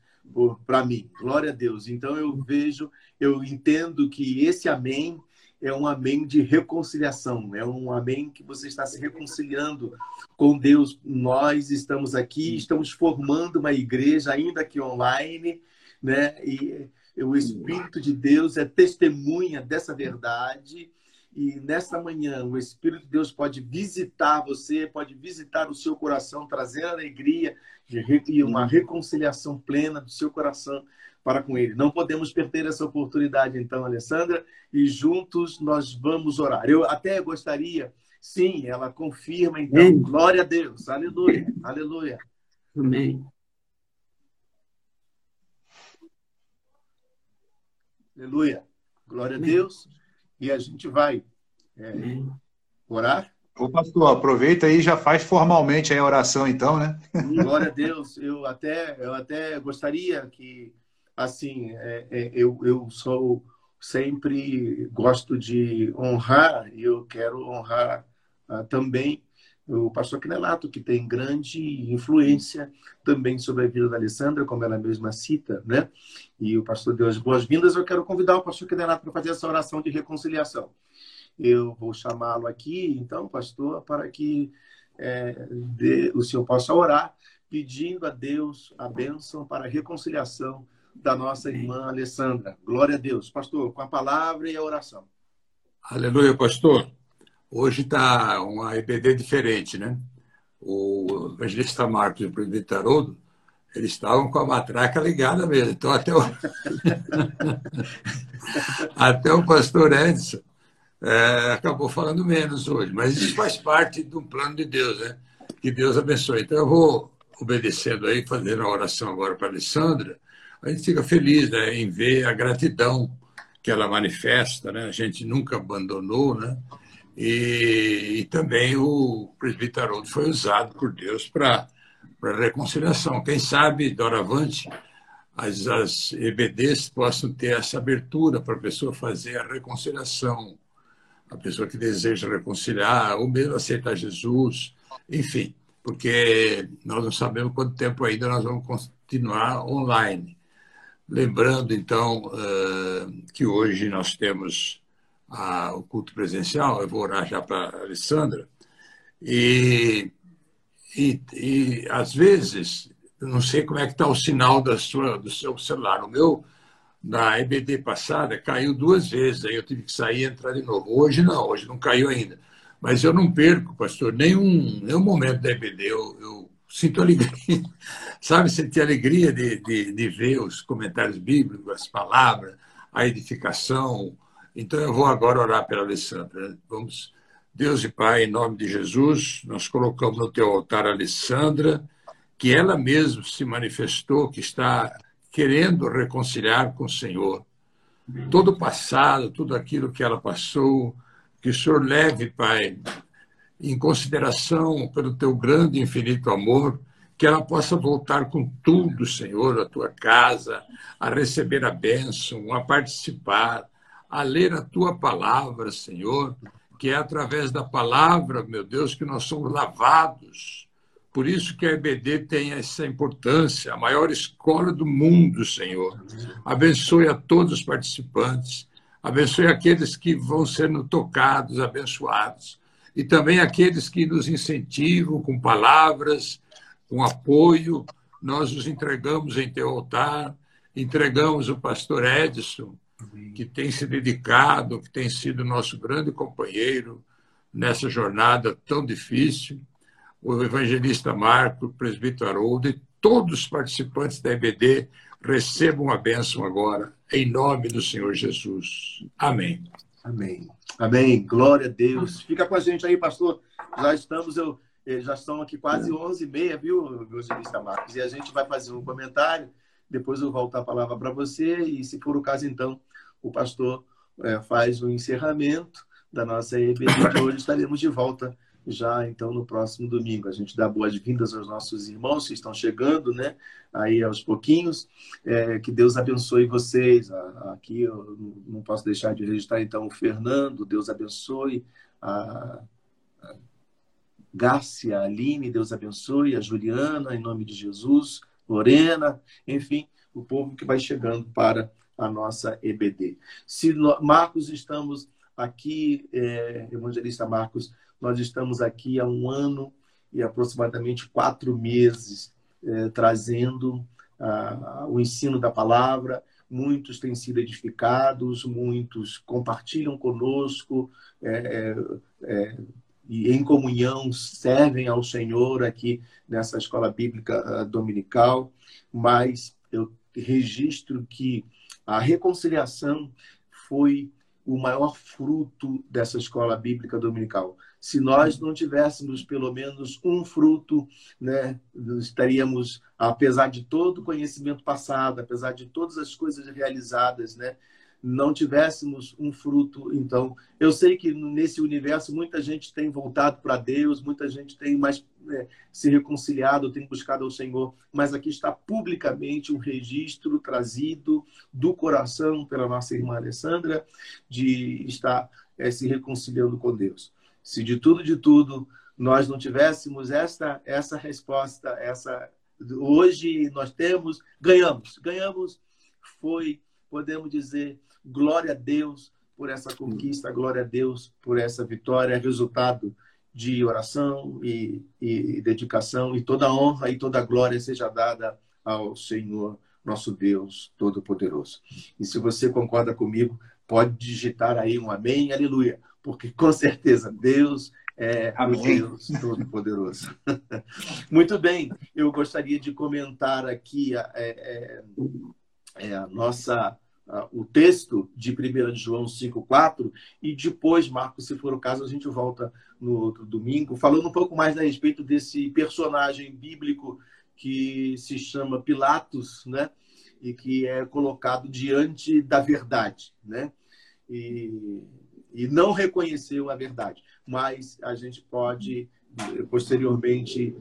A: para mim. Glória a Deus. Então eu vejo, eu entendo que esse amém é um amém de reconciliação, é um amém que você está se reconciliando com Deus. Nós estamos aqui, estamos formando uma igreja, ainda que online, né? E o Espírito de Deus é testemunha dessa verdade e nesta manhã, o Espírito de Deus pode visitar você, pode visitar o seu coração, trazer alegria e uma reconciliação plena do seu coração para com Ele. Não podemos perder essa oportunidade, então, Alessandra, e juntos nós vamos orar. Eu até gostaria, sim, ela confirma, então, Amém. glória a Deus, aleluia, aleluia.
D: Amém.
A: Aleluia, glória a Deus e a gente vai é, orar.
C: Ô, pastor, aproveita aí e já faz formalmente a oração, então, né?
A: Glória a Deus. Eu até, eu até gostaria que, assim, é, é, eu, eu sou sempre gosto de honrar e eu quero honrar uh, também o pastor Quinelato, que tem grande influência também sobre a vida da Alessandra, como ela mesma cita, né? E o pastor deu as boas-vindas. Eu quero convidar o pastor Quinelato para fazer essa oração de reconciliação. Eu vou chamá-lo aqui, então, pastor, para que é, de, o senhor possa orar, pedindo a Deus a bênção para a reconciliação da nossa irmã Alessandra. Glória a Deus. Pastor, com a palavra e a oração.
B: Aleluia, pastor. Hoje está uma EBD diferente, né? O evangelista Marcos e o presidente Haroldo, eles estavam com a matraca ligada mesmo. Então, até o, até o pastor Edson é, acabou falando menos hoje. Mas isso faz parte do plano de Deus, né? Que Deus abençoe. Então, eu vou obedecendo aí, fazendo a oração agora para a Alessandra. A gente fica feliz né, em ver a gratidão que ela manifesta, né? A gente nunca abandonou, né? E, e também o presbítero Haroldo foi usado por Deus para a reconciliação. Quem sabe, doravante, as, as EBDs possam ter essa abertura para a pessoa fazer a reconciliação, a pessoa que deseja reconciliar, ou mesmo aceitar Jesus, enfim, porque nós não sabemos quanto tempo ainda nós vamos continuar online. Lembrando, então, que hoje nós temos o culto presencial, eu vou orar já para a Alessandra, e, e, e às vezes não sei como é que está o sinal da sua, do seu celular. O meu, na EBD passada, caiu duas vezes, aí eu tive que sair e entrar de novo. Hoje não, hoje não caiu ainda. Mas eu não perco, pastor, nenhum, nenhum momento da EBD. Eu, eu sinto alegria, sabe? Sentir alegria de, de, de ver os comentários bíblicos, as palavras, a edificação. Então eu vou agora orar pela Alessandra. Vamos, Deus e Pai, em nome de Jesus, nós colocamos no teu altar a Alessandra que ela mesma se manifestou que está querendo reconciliar com o Senhor. Todo o passado, tudo aquilo que ela passou, que o Senhor leve, Pai, em consideração pelo teu grande e infinito amor, que ela possa voltar com tudo, Senhor, à tua casa, a receber a bênção, a participar, a ler a tua palavra, Senhor, que é através da palavra, meu Deus, que nós somos lavados por isso que a EBD tem essa importância, a maior escola do mundo, Senhor. Abençoe a todos os participantes, abençoe aqueles que vão sendo tocados, abençoados, e também aqueles que nos incentivam com palavras, com apoio. Nós os entregamos em teu altar, entregamos o pastor Edson, que tem se dedicado, que tem sido nosso grande companheiro nessa jornada tão difícil o evangelista Marco, o presbítero Haroldo e todos os participantes da EBD recebam a bênção agora, em nome do Senhor Jesus. Amém.
A: Amém. Amém. Glória a Deus. Fica com a gente aí, pastor. Já estamos, eu, eh, já estão aqui quase 11h30, viu, evangelista Marcos? E a gente vai fazer um comentário, depois eu volto a palavra para você, e se for o caso, então, o pastor é, faz o encerramento da nossa EBD de hoje. Estaremos de volta já então no próximo domingo. A gente dá boas-vindas aos nossos irmãos que estão chegando, né? Aí aos pouquinhos. É, que Deus abençoe vocês. Aqui eu não posso deixar de registrar então o Fernando, Deus abençoe. A, a Gárcia, a Aline, Deus abençoe. A Juliana, em nome de Jesus. Lorena, enfim, o povo que vai chegando para a nossa EBD. Se Marcos, estamos aqui, é, evangelista Marcos, nós estamos aqui há um ano e aproximadamente quatro meses é, trazendo o ensino da palavra. Muitos têm sido edificados, muitos compartilham conosco é, é, e em comunhão servem ao Senhor aqui nessa escola bíblica ah, dominical. Mas eu registro que a reconciliação foi o maior fruto dessa escola bíblica dominical. Se nós não tivéssemos pelo menos um fruto, né, estaríamos, apesar de todo o conhecimento passado, apesar de todas as coisas realizadas, né, não tivéssemos um fruto. Então, eu sei que nesse universo muita gente tem voltado para Deus, muita gente tem mais né, se reconciliado, tem buscado ao Senhor, mas aqui está publicamente um registro trazido do coração pela nossa irmã Alessandra de estar é, se reconciliando com Deus. Se de tudo, de tudo, nós não tivéssemos essa, essa resposta, essa hoje nós temos, ganhamos. Ganhamos foi, podemos dizer, glória a Deus por essa conquista, glória a Deus por essa vitória, resultado de oração e, e dedicação, e toda honra e toda glória seja dada ao Senhor, nosso Deus Todo-Poderoso. E se você concorda comigo, pode digitar aí um amém, aleluia porque com certeza Deus é Amém. Deus Todo-Poderoso. Muito bem, eu gostaria de comentar aqui é, é, é, a nossa o texto de 1 João 5,4 e depois, Marcos, se for o caso, a gente volta no outro domingo, falando um pouco mais a respeito desse personagem bíblico que se chama Pilatos, né? E que é colocado diante da verdade, né? E e não reconheceu a verdade. Mas a gente pode, posteriormente,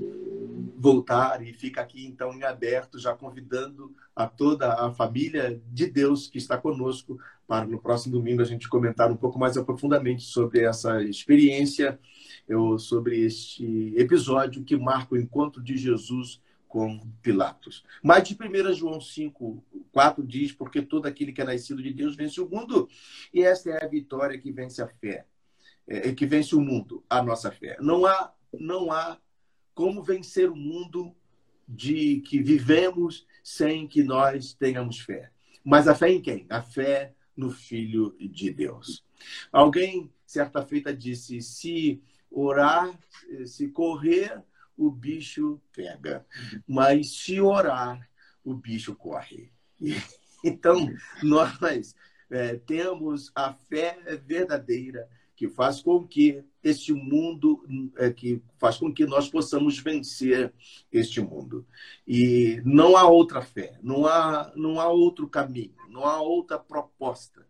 A: voltar e fica aqui então em aberto, já convidando a toda a família de Deus que está conosco para no próximo domingo a gente comentar um pouco mais aprofundadamente sobre essa experiência, sobre este episódio que marca o encontro de Jesus com Pilatos. Mas de 1 João 5, 4 diz, porque todo aquele que é nascido de Deus vence o mundo, e essa é a vitória que vence a fé, é, que vence o mundo, a nossa fé. Não há, não há como vencer o mundo de que vivemos sem que nós tenhamos fé. Mas a fé em quem? A fé no Filho de Deus. Alguém, certa feita, disse: se orar, se correr, o bicho pega. Mas se orar, o bicho corre. Então, nós é, temos a fé verdadeira que faz com que este mundo, é, que faz com que nós possamos vencer este mundo. E não há outra fé, não há, não há outro caminho, não há outra proposta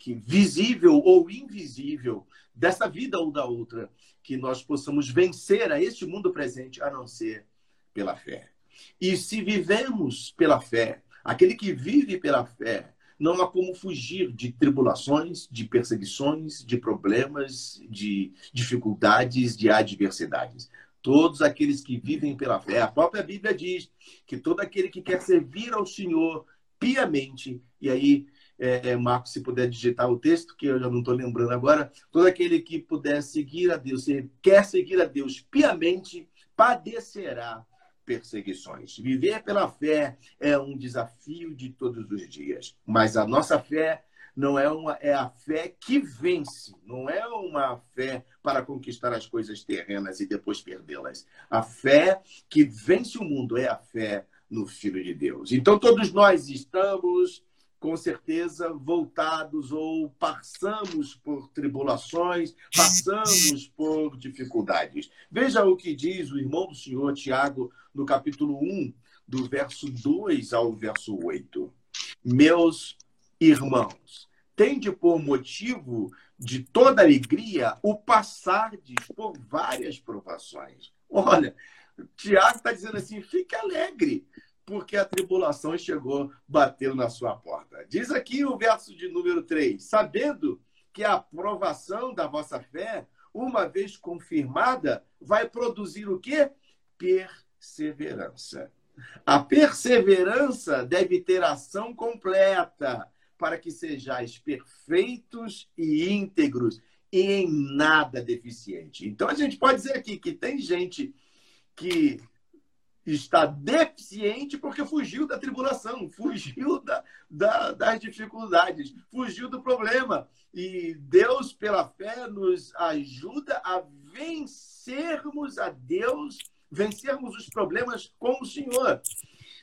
A: que visível ou invisível dessa vida ou da outra que nós possamos vencer a este mundo presente a não ser pela fé. E se vivemos pela fé, aquele que vive pela fé não há como fugir de tribulações, de perseguições, de problemas, de dificuldades, de adversidades. Todos aqueles que vivem pela fé, a própria Bíblia diz que todo aquele que quer servir ao Senhor piamente, e aí, é, é Marcos, se puder digitar o texto, que eu já não estou lembrando agora, todo aquele que puder seguir a Deus, quer seguir a Deus piamente, padecerá perseguições. Viver pela fé é um desafio de todos os dias, mas a nossa fé não é uma é a fé que vence, não é uma fé para conquistar as coisas terrenas e depois perdê-las. A fé que vence o mundo é a fé no Filho de Deus. Então todos nós estamos com certeza voltados ou passamos por tribulações, passamos por dificuldades. Veja o que diz o irmão do Senhor Tiago no capítulo 1, do verso 2 ao verso 8. Meus irmãos, tende por motivo de toda alegria o passardes por várias provações. Olha, Tiago está dizendo assim: fique alegre, porque a tribulação chegou, bateu na sua porta. Diz aqui o verso de número 3: sabendo que a aprovação da vossa fé, uma vez confirmada, vai produzir o quê? Perseverança. A perseverança deve ter ação completa para que sejais perfeitos e íntegros e em nada deficiente. Então a gente pode dizer aqui que tem gente que está deficiente porque fugiu da tribulação, fugiu da, da, das dificuldades, fugiu do problema. E Deus, pela fé, nos ajuda a vencermos a Deus, vencermos os problemas com o Senhor.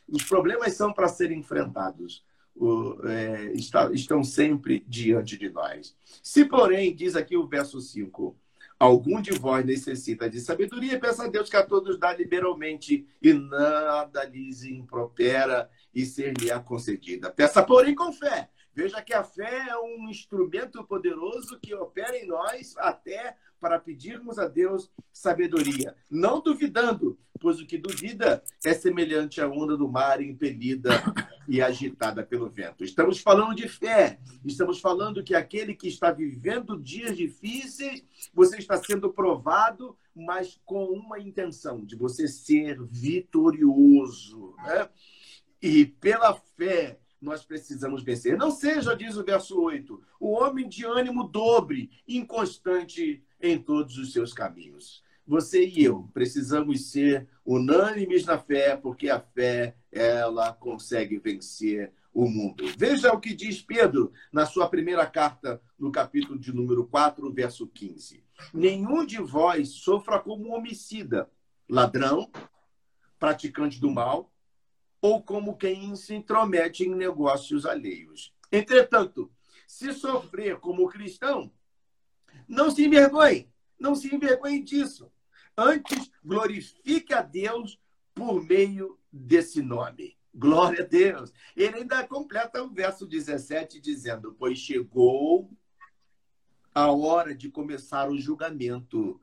A: Os problemas são para serem enfrentados. O, é, está, estão sempre diante de nós. Se, porém, diz aqui o verso 5, Algum de vós necessita de sabedoria, peça a Deus que a todos dá liberalmente e nada lhes impropera e ser-lhe-á concedida. Peça, porém, com fé. Veja que a fé é um instrumento poderoso que opera em nós até para pedirmos a Deus sabedoria, não duvidando, pois o que duvida é semelhante à onda do mar impelida e agitada pelo vento. Estamos falando de fé, estamos falando que aquele que está vivendo dias difíceis, você está sendo provado, mas com uma intenção de você ser vitorioso. Né? E pela fé, nós precisamos vencer. Não seja, diz o verso 8, o homem de ânimo dobre, inconstante em todos os seus caminhos. Você e eu precisamos ser unânimes na fé, porque a fé, ela consegue vencer o mundo. Veja o que diz Pedro na sua primeira carta, no capítulo de número 4, verso 15. Nenhum de vós sofra como homicida, ladrão, praticante do mal, ou como quem se intromete em negócios alheios. Entretanto, se sofrer como cristão, não se envergonhe, não se envergonhe disso. Antes, glorifique a Deus por meio desse nome. Glória a Deus. Ele ainda completa o verso 17 dizendo: Pois chegou a hora de começar o julgamento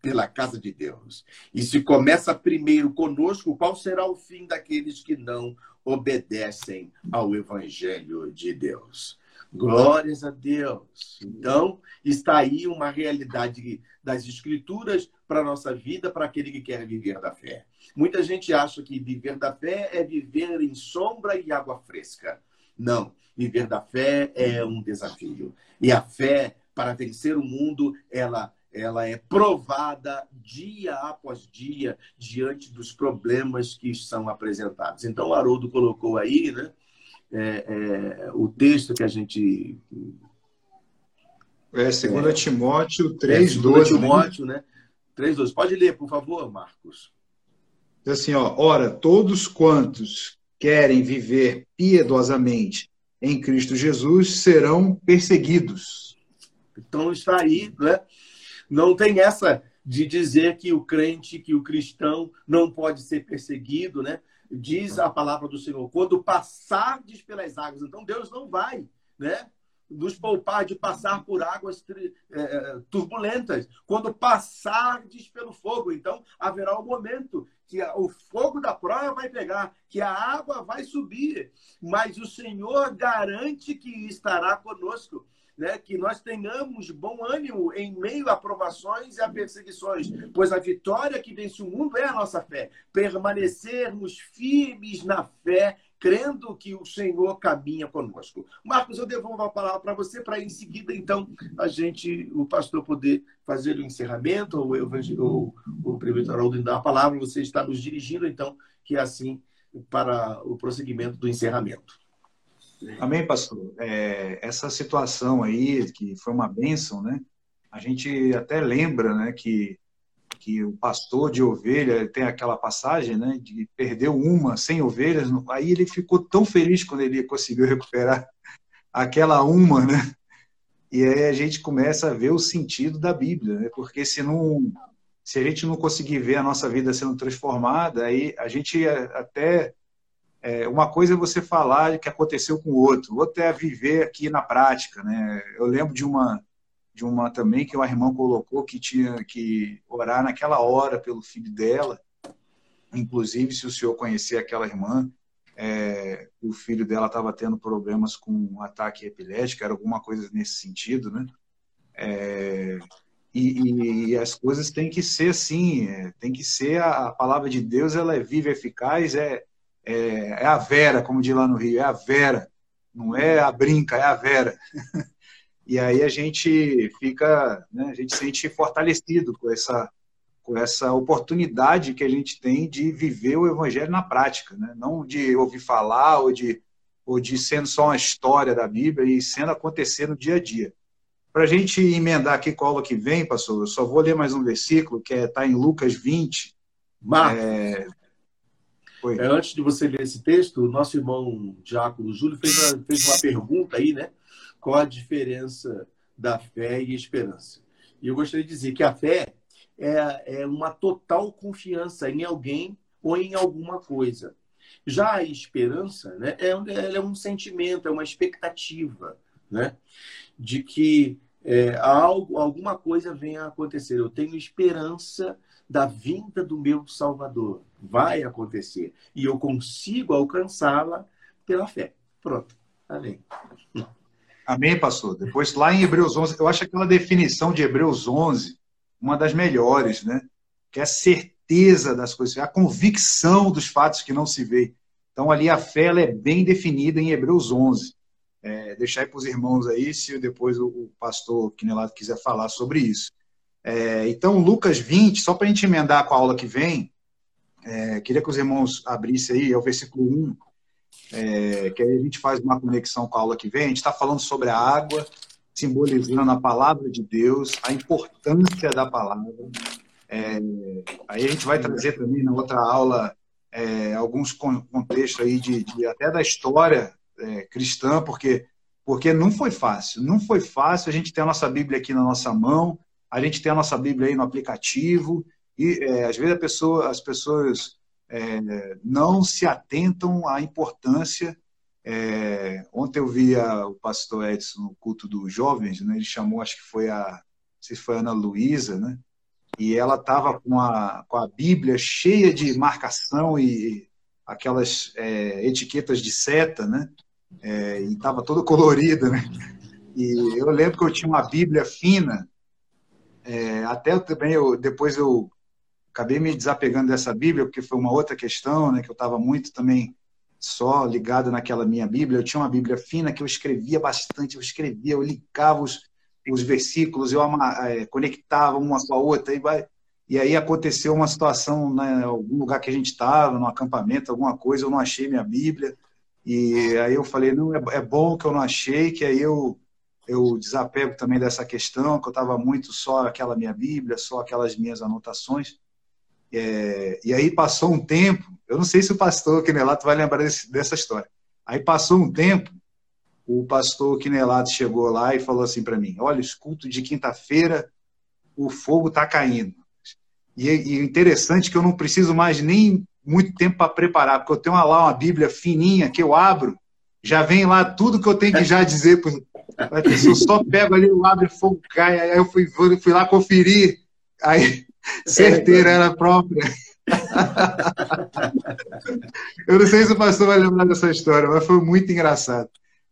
A: pela casa de Deus. E se começa primeiro conosco, qual será o fim daqueles que não obedecem ao Evangelho de Deus? Glórias a Deus. Então, está aí uma realidade das Escrituras para a nossa vida, para aquele que quer viver da fé. Muita gente acha que viver da fé é viver em sombra e água fresca. Não. Viver da fé é um desafio. E a fé, para vencer o mundo, ela ela é provada dia após dia diante dos problemas que são apresentados. Então, o Haroldo colocou aí né, é, é, o texto que a gente.
C: É, 2 é, Timóteo 3,12. É,
A: Timóteo, né? 3,12. Pode ler, por favor, Marcos.
C: Assim, ó, ora, todos quantos querem viver piedosamente em Cristo Jesus serão perseguidos.
A: Então está aí, né? Não tem essa de dizer que o crente, que o cristão não pode ser perseguido, né? Diz a palavra do Senhor, quando passardes pelas águas. Então Deus não vai, né? Nos poupar de passar por águas é, turbulentas. Quando passardes pelo fogo, então haverá um momento que o fogo da prova vai pegar, que a água vai subir, mas o Senhor garante que estará conosco né, que nós tenhamos bom ânimo em meio a provações e a perseguições, pois a vitória que vence o mundo é a nossa fé. Permanecermos firmes na fé, crendo que o Senhor caminha conosco. Marcos, eu devolvo a palavra para você, para em seguida, então, a gente, o pastor, poder fazer o encerramento, ou o, o prefeito Haroldo dar a palavra, você está nos dirigindo, então, que é assim para o prosseguimento do encerramento.
C: Amém, pastor. É, essa situação aí, que foi uma bênção, né? A gente até lembra, né, que, que o pastor de ovelha tem aquela passagem, né, de perdeu uma, sem ovelhas, aí ele ficou tão feliz quando ele conseguiu recuperar aquela uma, né? E aí a gente começa a ver o sentido da Bíblia, né? Porque se não se a gente não conseguir ver a nossa vida sendo transformada, aí a gente até é, uma coisa é você falar que aconteceu com o outro, outra é viver aqui na prática, né? Eu lembro de uma de uma também que uma irmã colocou que tinha que orar naquela hora pelo filho dela. Inclusive, se o senhor conhecer aquela irmã, é, o filho dela estava tendo problemas com um ataque epilético, era alguma coisa nesse sentido, né? É, e, e, as coisas têm que ser assim, é, tem que ser a, a, palavra de Deus, ela é viva, eficaz, é, é, é, a Vera, como diz lá no Rio, é a Vera, não é a brinca, é a Vera. e aí a gente fica, né, a gente se sente fortalecido com essa, com essa oportunidade que a gente tem de viver o Evangelho na prática, né? não de ouvir falar ou de, ou de sendo só uma história da Bíblia e sendo acontecer no dia a dia. Para a gente emendar aqui com a aula que vem, pastor, eu só vou ler mais um versículo que está é, tá em Lucas 20,
A: Marcos. É, é, antes de você ler esse texto, o nosso irmão Diácono Júlio fez uma, fez uma pergunta aí, né? Qual a diferença da fé e esperança? E eu gostaria de dizer que a fé é, é uma total confiança em alguém ou em alguma coisa. Já a esperança né, é, é um sentimento, é uma expectativa né, de que é, algo, alguma coisa venha a acontecer. Eu tenho esperança da vinda do meu Salvador. Vai acontecer. E eu consigo alcançá-la pela fé. Pronto. Amém.
C: Amém, pastor. Depois, lá em Hebreus 11, eu acho aquela definição de Hebreus 11 uma das melhores, né? Que é a certeza das coisas, a convicção dos fatos que não se vê. Então, ali a fé ela é bem definida em Hebreus 11. É, deixar aí para os irmãos aí, se depois o, pastor Quinelato quiser falar sobre isso. É, então, Lucas 20, só para a gente emendar com a aula que vem, é, queria que os irmãos abrissem aí, é o versículo 1, é, que aí a gente faz uma conexão com a aula que vem. A gente está falando sobre a água, simbolizando a palavra de Deus, a importância da palavra. É, aí a gente vai trazer também na outra aula é, alguns contextos aí de, de, até da história é, cristã, porque porque não foi fácil, não foi fácil. A gente tem a nossa Bíblia aqui na nossa mão, a gente tem a nossa Bíblia aí no aplicativo e é, às vezes pessoa, as pessoas é, não se atentam à importância. É, ontem eu vi o pastor Edson no culto dos jovens, né, ele chamou, acho que foi a, não sei se foi Ana Luísa, né? e ela estava com a, com a Bíblia cheia de marcação e aquelas é, etiquetas de seta, né? É, e estava toda colorida, né? E eu lembro que eu tinha uma Bíblia fina, é, até eu, também eu, depois eu acabei me desapegando dessa Bíblia, porque foi uma outra questão, né? Que eu estava muito também só ligado naquela minha Bíblia. Eu tinha uma Bíblia fina que eu escrevia bastante, eu escrevia, eu ligava os, os versículos, eu é, conectava uma com a outra, e, vai, e aí aconteceu uma situação, né, algum lugar que a gente estava, no acampamento, alguma coisa, eu não achei minha Bíblia, e aí eu falei, não, é, é bom que eu não achei, que aí eu, eu desapego também dessa questão, que eu estava muito só aquela minha Bíblia, só aquelas minhas anotações, é, e aí passou um tempo, eu não sei se o pastor Quinelato vai lembrar desse, dessa história, aí passou um tempo, o pastor Quinelato chegou lá e falou assim para mim: Olha, os cultos de quinta-feira, o fogo está caindo. E, e interessante que eu não preciso mais nem muito tempo para preparar, porque eu tenho lá uma Bíblia fininha que eu abro, já vem lá tudo que eu tenho que já dizer. Eu só pego ali, eu abro e o fogo cai. Aí eu fui, fui lá conferir, aí certeira era própria. eu não sei se o pastor vai lembrar dessa história, mas foi muito engraçado.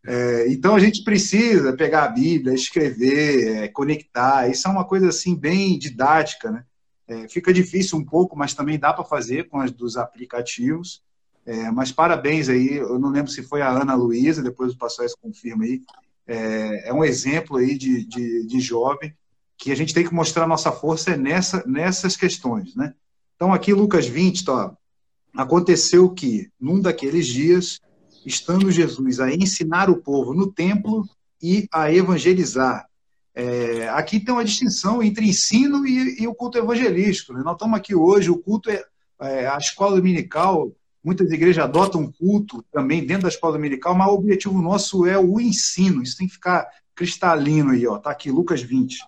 C: É, então a gente precisa pegar a Bíblia, escrever, é, conectar. Isso é uma coisa assim bem didática, né? É, fica difícil um pouco, mas também dá para fazer com as dos aplicativos. É, mas parabéns aí. Eu não lembro se foi a Ana Luísa, depois o pastor confirma aí. É, é, um exemplo aí de, de, de jovem que a gente tem que mostrar nossa força nessa, nessas questões, né? Então aqui Lucas 20, tá, aconteceu que num daqueles dias estando Jesus a ensinar o povo no templo e a evangelizar. É, aqui tem uma distinção entre ensino e, e o culto evangelístico. Né? Nós estamos aqui hoje, o culto é, é, a escola dominical, muitas igrejas adotam culto também dentro da escola dominical, mas o objetivo nosso é o ensino, isso tem que ficar cristalino aí, ó, tá aqui, Lucas 20.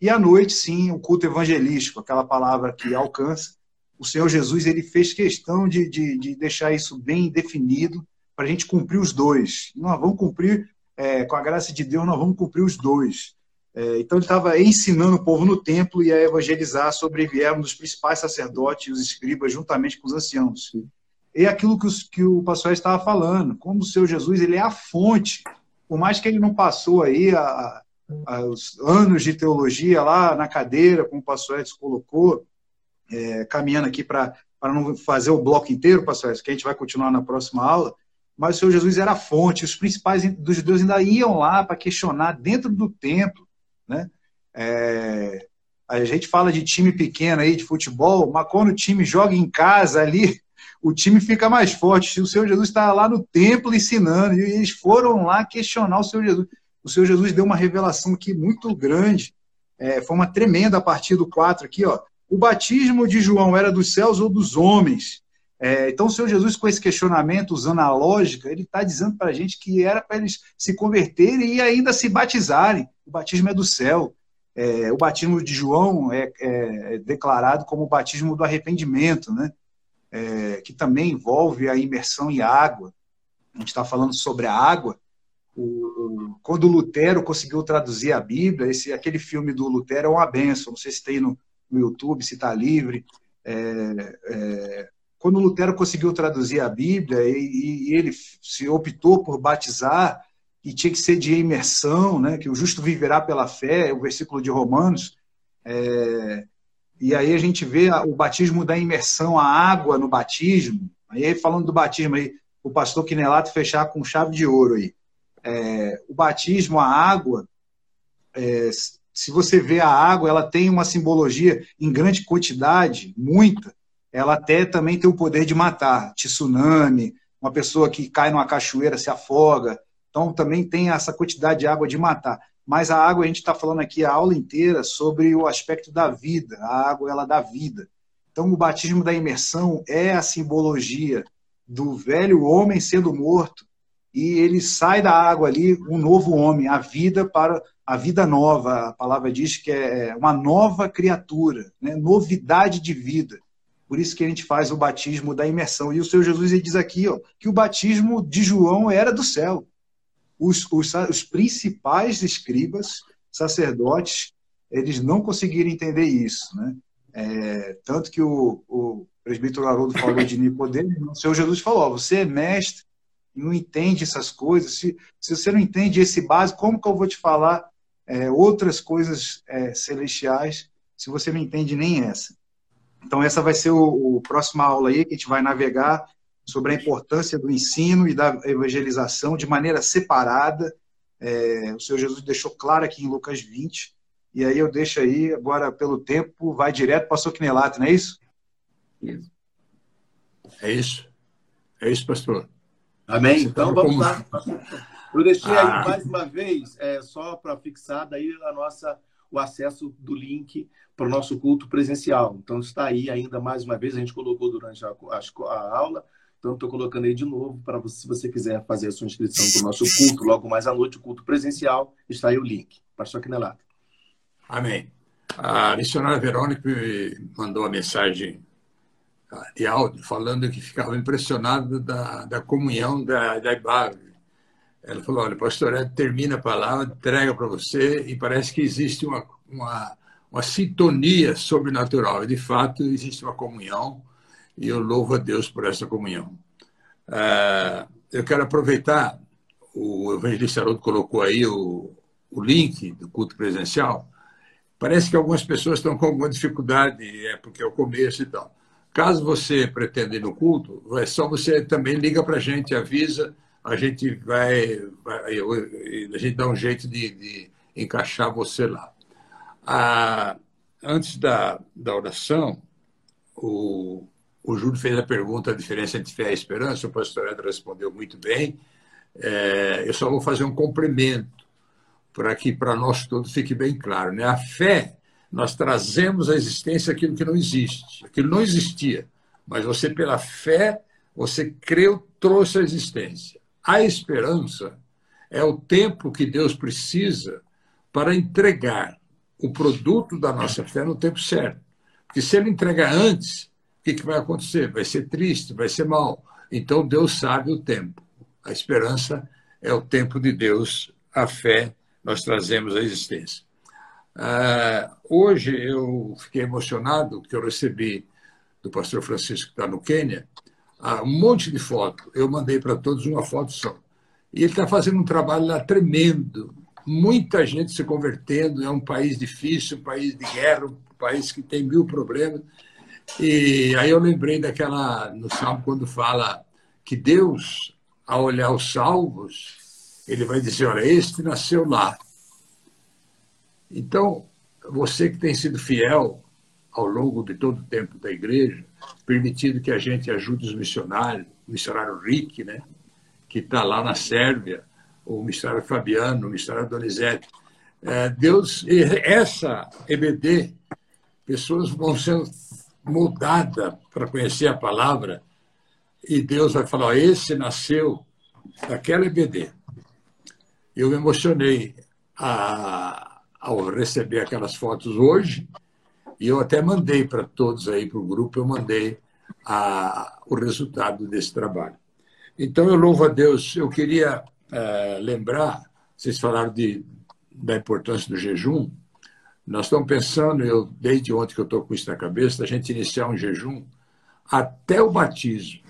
C: E à noite, sim, o culto evangelístico, aquela palavra que alcança. O Senhor Jesus ele fez questão de, de, de deixar isso bem definido, para a gente cumprir os dois. Nós vamos cumprir, é, com a graça de Deus, nós vamos cumprir os dois. É, então ele estava ensinando o povo no templo e a evangelizar, sobrevieram dos principais sacerdotes e os escribas, juntamente com os anciãos. E aquilo que, os, que o pastor estava falando, como o seu Jesus ele é a fonte, por mais que ele não passou aí a, a, os anos de teologia lá na cadeira, como o pastor Edson colocou, é, caminhando aqui para não fazer o bloco inteiro, pastor Edson, que a gente vai continuar na próxima aula, mas o Senhor Jesus era a fonte, os principais dos judeus ainda iam lá para questionar dentro do templo, né? É, a gente fala de time pequeno aí de futebol, mas quando o time joga em casa ali, o time fica mais forte. O Senhor Jesus estava lá no templo ensinando, e eles foram lá questionar o Senhor Jesus. O Senhor Jesus deu uma revelação aqui muito grande, é, foi uma tremenda a partir do 4 aqui, ó. O batismo de João era dos céus ou dos homens? É, então, o Senhor Jesus, com esse questionamento, usando a lógica, ele está dizendo para a gente que era para eles se converterem e ainda se batizarem. O batismo é do céu. É, o batismo de João é, é, declarado como o batismo do arrependimento, né? É, que também envolve a imersão em água. A gente está falando sobre a água. O, quando Lutero conseguiu traduzir a Bíblia, esse, aquele filme do Lutero é uma benção. Não sei se tem no, no YouTube, se está livre. É, é, quando Lutero conseguiu traduzir a Bíblia e, e, ele se optou por batizar e tinha que ser de imersão, né, que o justo viverá pela fé, o versículo de Romanos, é, e aí a gente vê o batismo da imersão, a água no batismo, aí falando do batismo aí, o pastor Quinelato fechar com chave de ouro aí, é, o batismo, a água, é, se você vê a água, ela tem uma simbologia em grande quantidade, muita, ela até também tem o poder de matar. Tsunami, uma pessoa que cai numa cachoeira se afoga. Então também tem essa quantidade de água de matar. Mas a água, a gente está falando aqui a aula inteira sobre o aspecto da vida. A água, ela dá vida. Então o batismo da imersão é a simbologia do velho homem sendo morto e ele sai da água ali um novo homem, a vida para a vida nova. A palavra diz que é uma nova criatura, né? novidade de vida. Por isso que a gente faz o batismo da imersão. E o Senhor Jesus ele diz aqui ó, que o batismo de João era do céu. Os, os, os principais escribas, sacerdotes, eles não conseguiram entender isso. Né? É, tanto que o, o presbítero Haroldo falou de Nicodemo, o Senhor Jesus falou: ó, você é mestre não entende essas coisas. Se, se você não entende esse básico, como que eu vou te falar é, outras coisas é, celestiais se você não entende nem essa? Então, essa vai ser o, o próxima aula aí, que a gente vai navegar sobre a importância do ensino e da evangelização de maneira separada. É, o Senhor Jesus deixou claro aqui em Lucas 20, e aí eu deixo aí, agora pelo tempo, vai direto para o Quinelato, não é isso?
B: Isso. É isso. É isso, pastor.
A: Amém? Então vamos lá. Eu deixei aí ah. mais uma vez, é, só para fixar daí a nossa, o acesso do link para o nosso culto presencial. Então está aí ainda mais uma vez, a gente colocou durante a, a, a aula, então estou colocando aí de novo para você, se você quiser fazer a sua inscrição para o nosso culto, logo mais à noite, o culto presencial, está aí o link. Pastor Quinelato.
B: Amém. A missionária Verônica me mandou uma mensagem ah, de áudio falando que ficava impressionado da, da comunhão da, da. Ela falou, olha, pastor Ed termina a palavra, entrega para você e parece que existe uma, uma, uma sintonia sobrenatural. E, de fato, existe uma comunhão e eu louvo a Deus por essa comunhão. Uh, eu quero aproveitar, o evangelista Haroldo colocou aí o, o link do culto presencial. Parece que algumas pessoas estão com alguma dificuldade, é porque é o começo e tal. Caso você pretenda ir no culto, é só você também liga para a gente, avisa, a gente vai, vai, a gente dá um jeito de, de encaixar você lá. Ah, antes da, da oração, o, o Júlio fez a pergunta a diferença entre fé e esperança, o pastor Edra respondeu muito bem. É, eu só vou fazer um complemento para que para nós todos fique bem claro. Né? A fé, nós trazemos à existência aquilo que não existe. Aquilo não existia, mas você, pela fé, você creu, trouxe à existência. A esperança é o tempo que Deus precisa para entregar o produto da nossa fé no tempo certo. Porque se ele entregar antes, que, que vai acontecer? Vai ser triste, vai ser mal. Então Deus sabe o tempo. A esperança é o tempo de Deus, a fé nós trazemos à existência. Uh, hoje eu fiquei emocionado que eu recebi do pastor Francisco que está no Quênia uh, um monte de fotos. Eu mandei para todos uma foto só. E ele está fazendo um trabalho lá tremendo. Muita gente se convertendo. É um país difícil, um país de guerra, um país que tem mil problemas. E aí eu lembrei daquela, no Salmo, quando fala que Deus, ao olhar os salvos, ele vai dizer: olha, este nasceu lá. Então, você que tem sido fiel ao longo de todo o tempo da igreja, permitindo que a gente ajude os missionários, o missionário Rick, né, que está lá na Sérvia, o missionário Fabiano, o missionário Donizete. É, Deus, essa EBD, pessoas vão sendo mudadas para conhecer a palavra, e Deus vai falar: esse nasceu daquela EBD. Eu me emocionei a, ao receber aquelas fotos hoje e eu até mandei para todos aí, para o grupo, eu mandei a, o resultado desse trabalho. Então, eu louvo a Deus. Eu queria é, lembrar, vocês falaram de, da importância do jejum. Nós estamos pensando, eu desde ontem que eu estou com isso na cabeça, a gente iniciar um jejum até o batismo.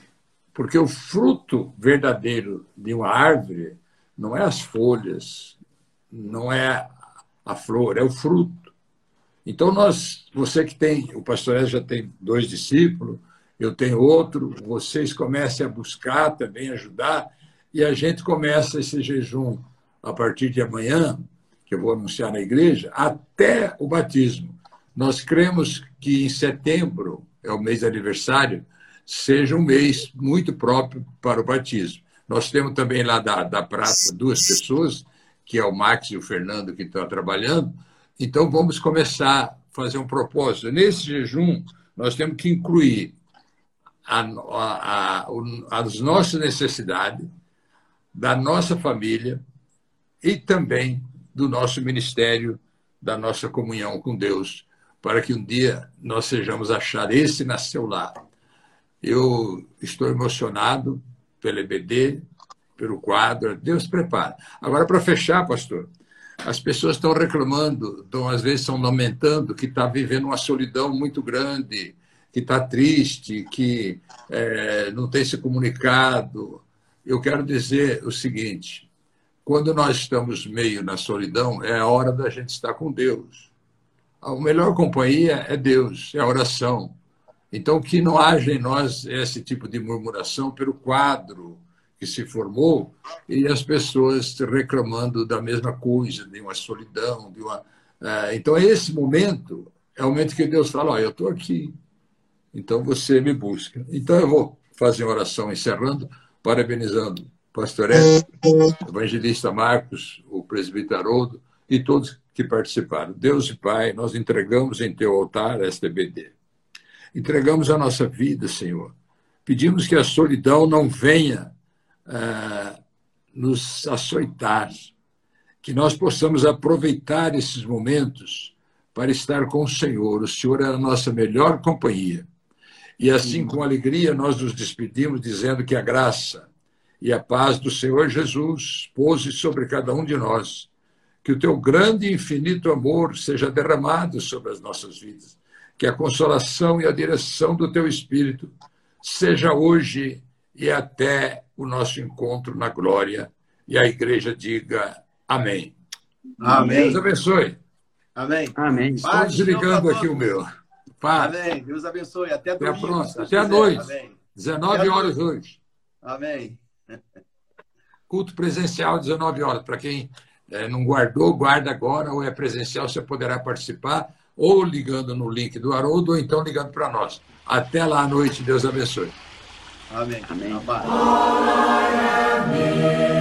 B: Porque o fruto verdadeiro de uma árvore não é as folhas, não é a flor, é o fruto. Então, nós, você que tem, o pastor já tem dois discípulos, eu tenho outro, vocês comecem a buscar também, ajudar, e a gente começa esse jejum a partir de amanhã, que eu vou anunciar na igreja, até o batismo. Nós cremos que em setembro, é o mês de aniversário, seja um mês muito próprio para o batismo. Nós temos também lá da, da praça duas pessoas, que é o Max e o Fernando, que estão trabalhando. Então, vamos começar a fazer um propósito. Nesse jejum, nós temos que incluir a, a, a, as nossas necessidades, da nossa família e também do nosso ministério, da nossa comunhão com Deus, para que um dia nós sejamos achados. Esse nasceu lá. Eu estou emocionado pelo EBD, pelo quadro. Deus prepara. Agora, para fechar, pastor, as pessoas estão reclamando, estão, às vezes estão lamentando que está vivendo uma solidão muito grande, que está triste, que é, não tem se comunicado. Eu quero dizer o seguinte: quando nós estamos meio na solidão, é a hora da gente estar com Deus. A melhor companhia é Deus, é a oração. Então, que não haja em nós esse tipo de murmuração pelo quadro que se formou e as pessoas reclamando da mesma coisa, de uma solidão, de uma. É, então, esse momento é o momento que Deus fala: eu estou aqui, então você me busca. Então, eu vou fazer uma oração encerrando, parabenizando o pastor Edson, o evangelista Marcos, o presbítero Haroldo e todos que participaram. Deus e Pai, nós entregamos em teu altar esta EBD. Entregamos a nossa vida, Senhor. Pedimos que a solidão não venha uh, nos açoitar, que nós possamos aproveitar esses momentos para estar com o Senhor. O Senhor é a nossa melhor companhia. E assim, com alegria, nós nos despedimos dizendo que a graça e a paz do Senhor Jesus pouse sobre cada um de nós. Que o teu grande e infinito amor seja derramado sobre as nossas vidas. Que a consolação e a direção do teu Espírito seja hoje e até o nosso encontro na glória. E a igreja diga amém.
A: Amém.
B: Deus abençoe.
A: Amém.
D: Amém.
B: Estou desligando aqui o meu.
A: Paz. Amém. Deus abençoe. Até,
B: Até domingo, a próxima. Até a noite. Amém. 19 Até horas hoje.
A: Amém.
B: Culto presencial, 19 horas. Para quem é, não guardou, guarda agora, ou é presencial, você poderá participar, ou ligando no link do Haroldo, ou então ligando para nós. Até lá à noite. Deus abençoe.
A: Amém.
D: Amém.
A: Amém.